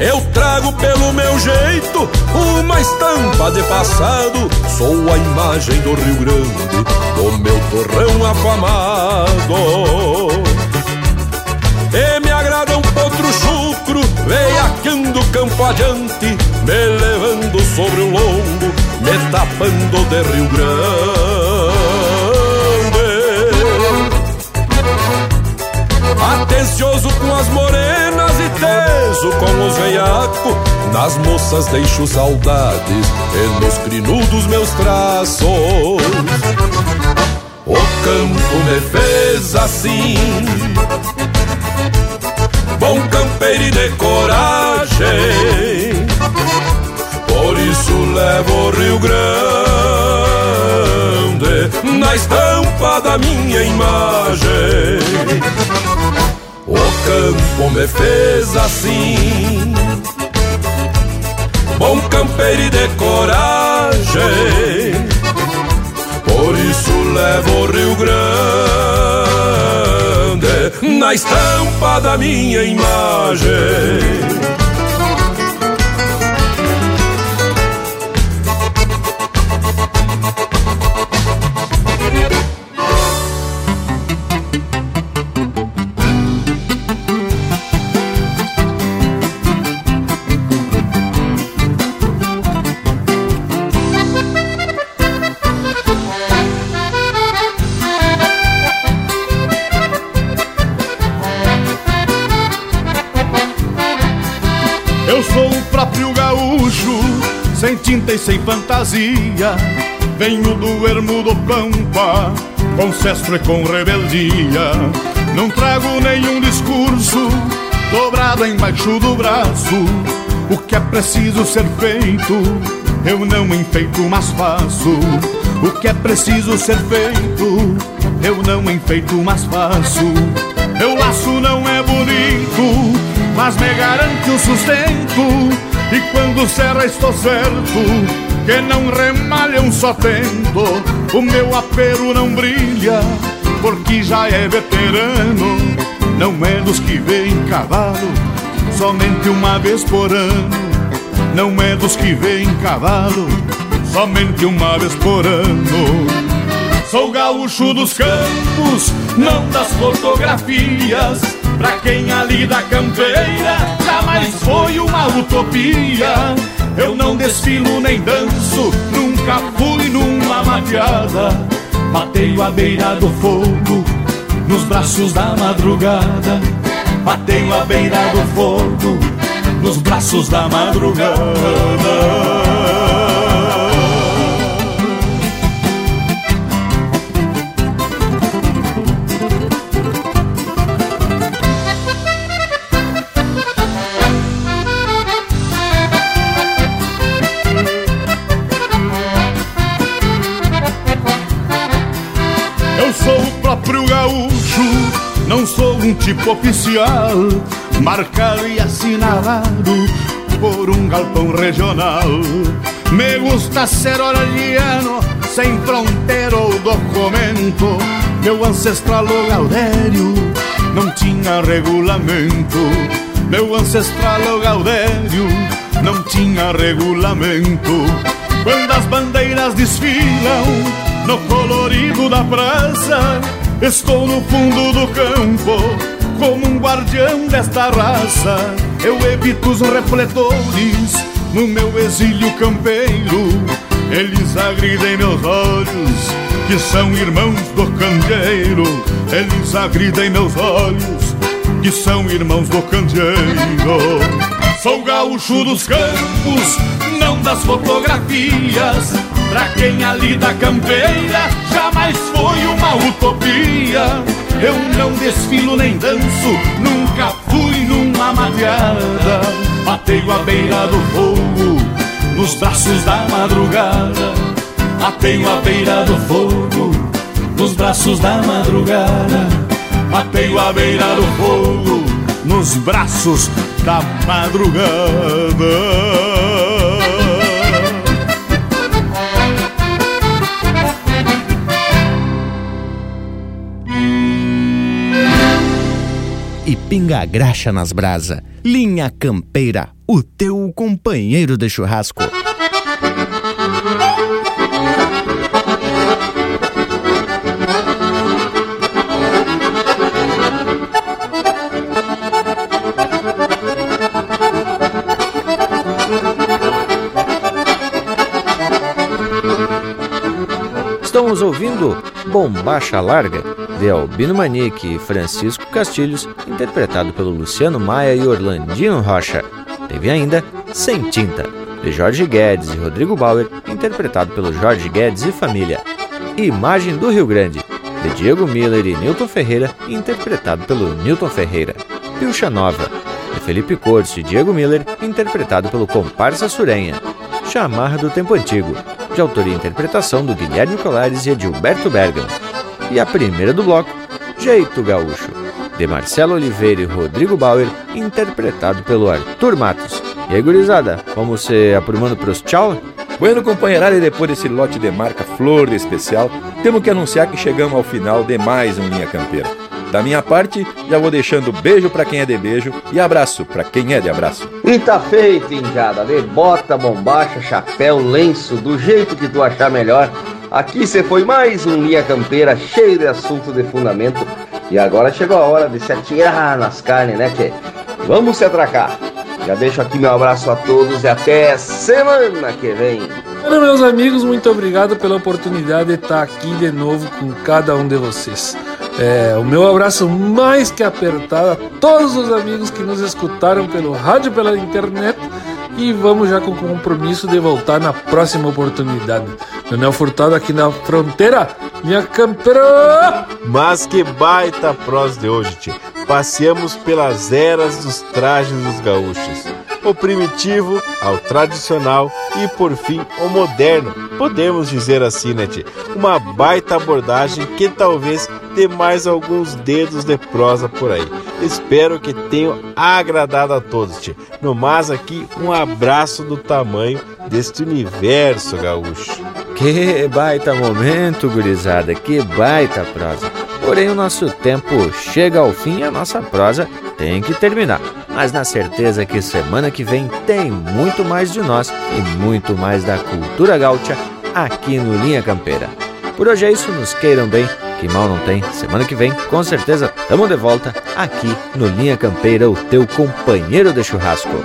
Eu trago pelo meu jeito uma estampa de passado. Sou a imagem do Rio Grande, do meu torrão afamado. E me agrada um potro chucro, veiacando campo adiante, me levando sobre o lombo, me tapando de Rio Grande. Atencioso com as morenas e teso com os veiacos, nas moças deixo saudades e nos crinudos meus traços. O campo me fez assim bom campeiro de coragem. Isso levo o Rio Grande na estampa da minha imagem. O campo me fez assim, bom campeiro e de coragem. Por isso levo o Rio Grande na estampa da minha imagem. Sem fantasia. Venho do ermo do Pampa, com cestro e com rebeldia. Não trago nenhum discurso dobrado embaixo do braço. O que é preciso ser feito, eu não enfeito, mas faço. O que é preciso ser feito, eu não enfeito, mas faço. Meu laço não é bonito, mas me garante o sustento. E quando serra estou certo, que não remalha um só tento. O meu apelo não brilha, porque já é veterano. Não é dos que vem cavalo, somente uma vez por ano. Não é dos que vem cavalo, somente uma vez por ano. Sou gaúcho dos campos, não das fotografias. Pra quem ali da campeira jamais foi uma utopia. Eu não desfilo nem danço, nunca fui numa mateada. Mateio à beira do fogo, nos braços da madrugada. Mateio à beira do fogo, nos braços da madrugada. Tipo oficial, marcado e assinalado por um galpão regional. Me gusta ser oraliano, sem fronteira ou documento. Meu ancestral Gaudério não tinha regulamento. Meu ancestral Gaudério não tinha regulamento. Quando as bandeiras desfilam no colorido da praça, estou no fundo do campo, como um guardião desta raça. Eu evito os refletores no meu exílio campeiro. Eles agridem meus olhos, que são irmãos do candeeiro. Eles agridem meus olhos, que são irmãos do candeeiro. Sou gaúcho dos campos, não das fotografias. Pra quem ali da campeira jamais foi uma utopia. Eu não desfilo nem danço, nunca fui numa mateada. Bateio à beira do fogo, nos braços da madrugada. Bateio à beira do fogo, nos braços da madrugada. Bateio à beira do fogo, nos braços da madrugada. Pinga graxa nas brasa. Linha Campeira, o teu companheiro de churrasco. Estamos ouvindo Bombacha Larga, de Albino Manique e Francisco Castilhos, interpretado pelo Luciano Maia e Orlandino Rocha. Teve ainda Sem Tinta, de Jorge Guedes e Rodrigo Bauer, interpretado pelo Jorge Guedes e família. Imagem do Rio Grande, de Diego Miller e Newton Ferreira, interpretado pelo Newton Ferreira. Pilcha Nova, de Felipe Corso e Diego Miller, interpretado pelo Comparsa Surenha. Chamarra do Tempo Antigo, de autoria e interpretação do Guilherme Colares e Edilberto Bergamo. E a primeira do bloco, Jeito Gaúcho, de Marcelo Oliveira e Rodrigo Bauer, interpretado pelo Arthur Matos. E aí, gurizada, vamos se aprumando pros tchau? Bueno, companheirada, e depois desse lote de marca Flor de Especial, temos que anunciar que chegamos ao final de mais um Linha Campeira. Da minha parte, já vou deixando beijo para quem é de beijo e abraço para quem é de abraço. E tá feito, Indiada. De bota, bombacha, chapéu, lenço, do jeito que tu achar melhor. Aqui você foi mais um Linha Campeira cheio de assunto de fundamento. E agora chegou a hora de se atirar nas carnes, né, Tchê? Vamos se atracar. Já deixo aqui meu abraço a todos e até semana que vem. Olha, meus amigos, muito obrigado pela oportunidade de estar aqui de novo com cada um de vocês. É, o meu abraço mais que apertado a todos os amigos que nos escutaram pelo rádio pela internet. E vamos já com o compromisso de voltar na próxima oportunidade. Daniel Furtado aqui na fronteira, minha campeira! Mas que baita prosa de hoje, tio. Passeamos pelas eras dos trajes dos gaúchos. O primitivo ao tradicional e, por fim, o moderno. Podemos dizer assim, né? Uma baita abordagem que talvez dê mais alguns dedos de prosa por aí. Espero que tenham agradado a todos. No mais aqui, um abraço do tamanho deste universo gaúcho. Que baita momento, gurizada, que baita prosa. Porém, o nosso tempo chega ao fim e a nossa prosa tem que terminar. Mas na certeza que semana que vem tem muito mais de nós e muito mais da cultura gaúcha aqui no Linha Campeira. Por hoje é isso, nos queiram bem, que mal não tem. Semana que vem, com certeza, estamos de volta aqui no Linha Campeira, o teu companheiro de churrasco.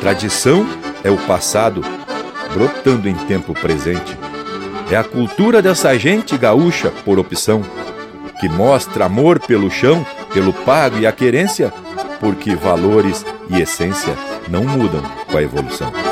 Tradição é o passado brotando em tempo presente. É a cultura dessa gente gaúcha por opção, que mostra amor pelo chão, pelo pago e a querência, porque valores e essência não mudam com a evolução.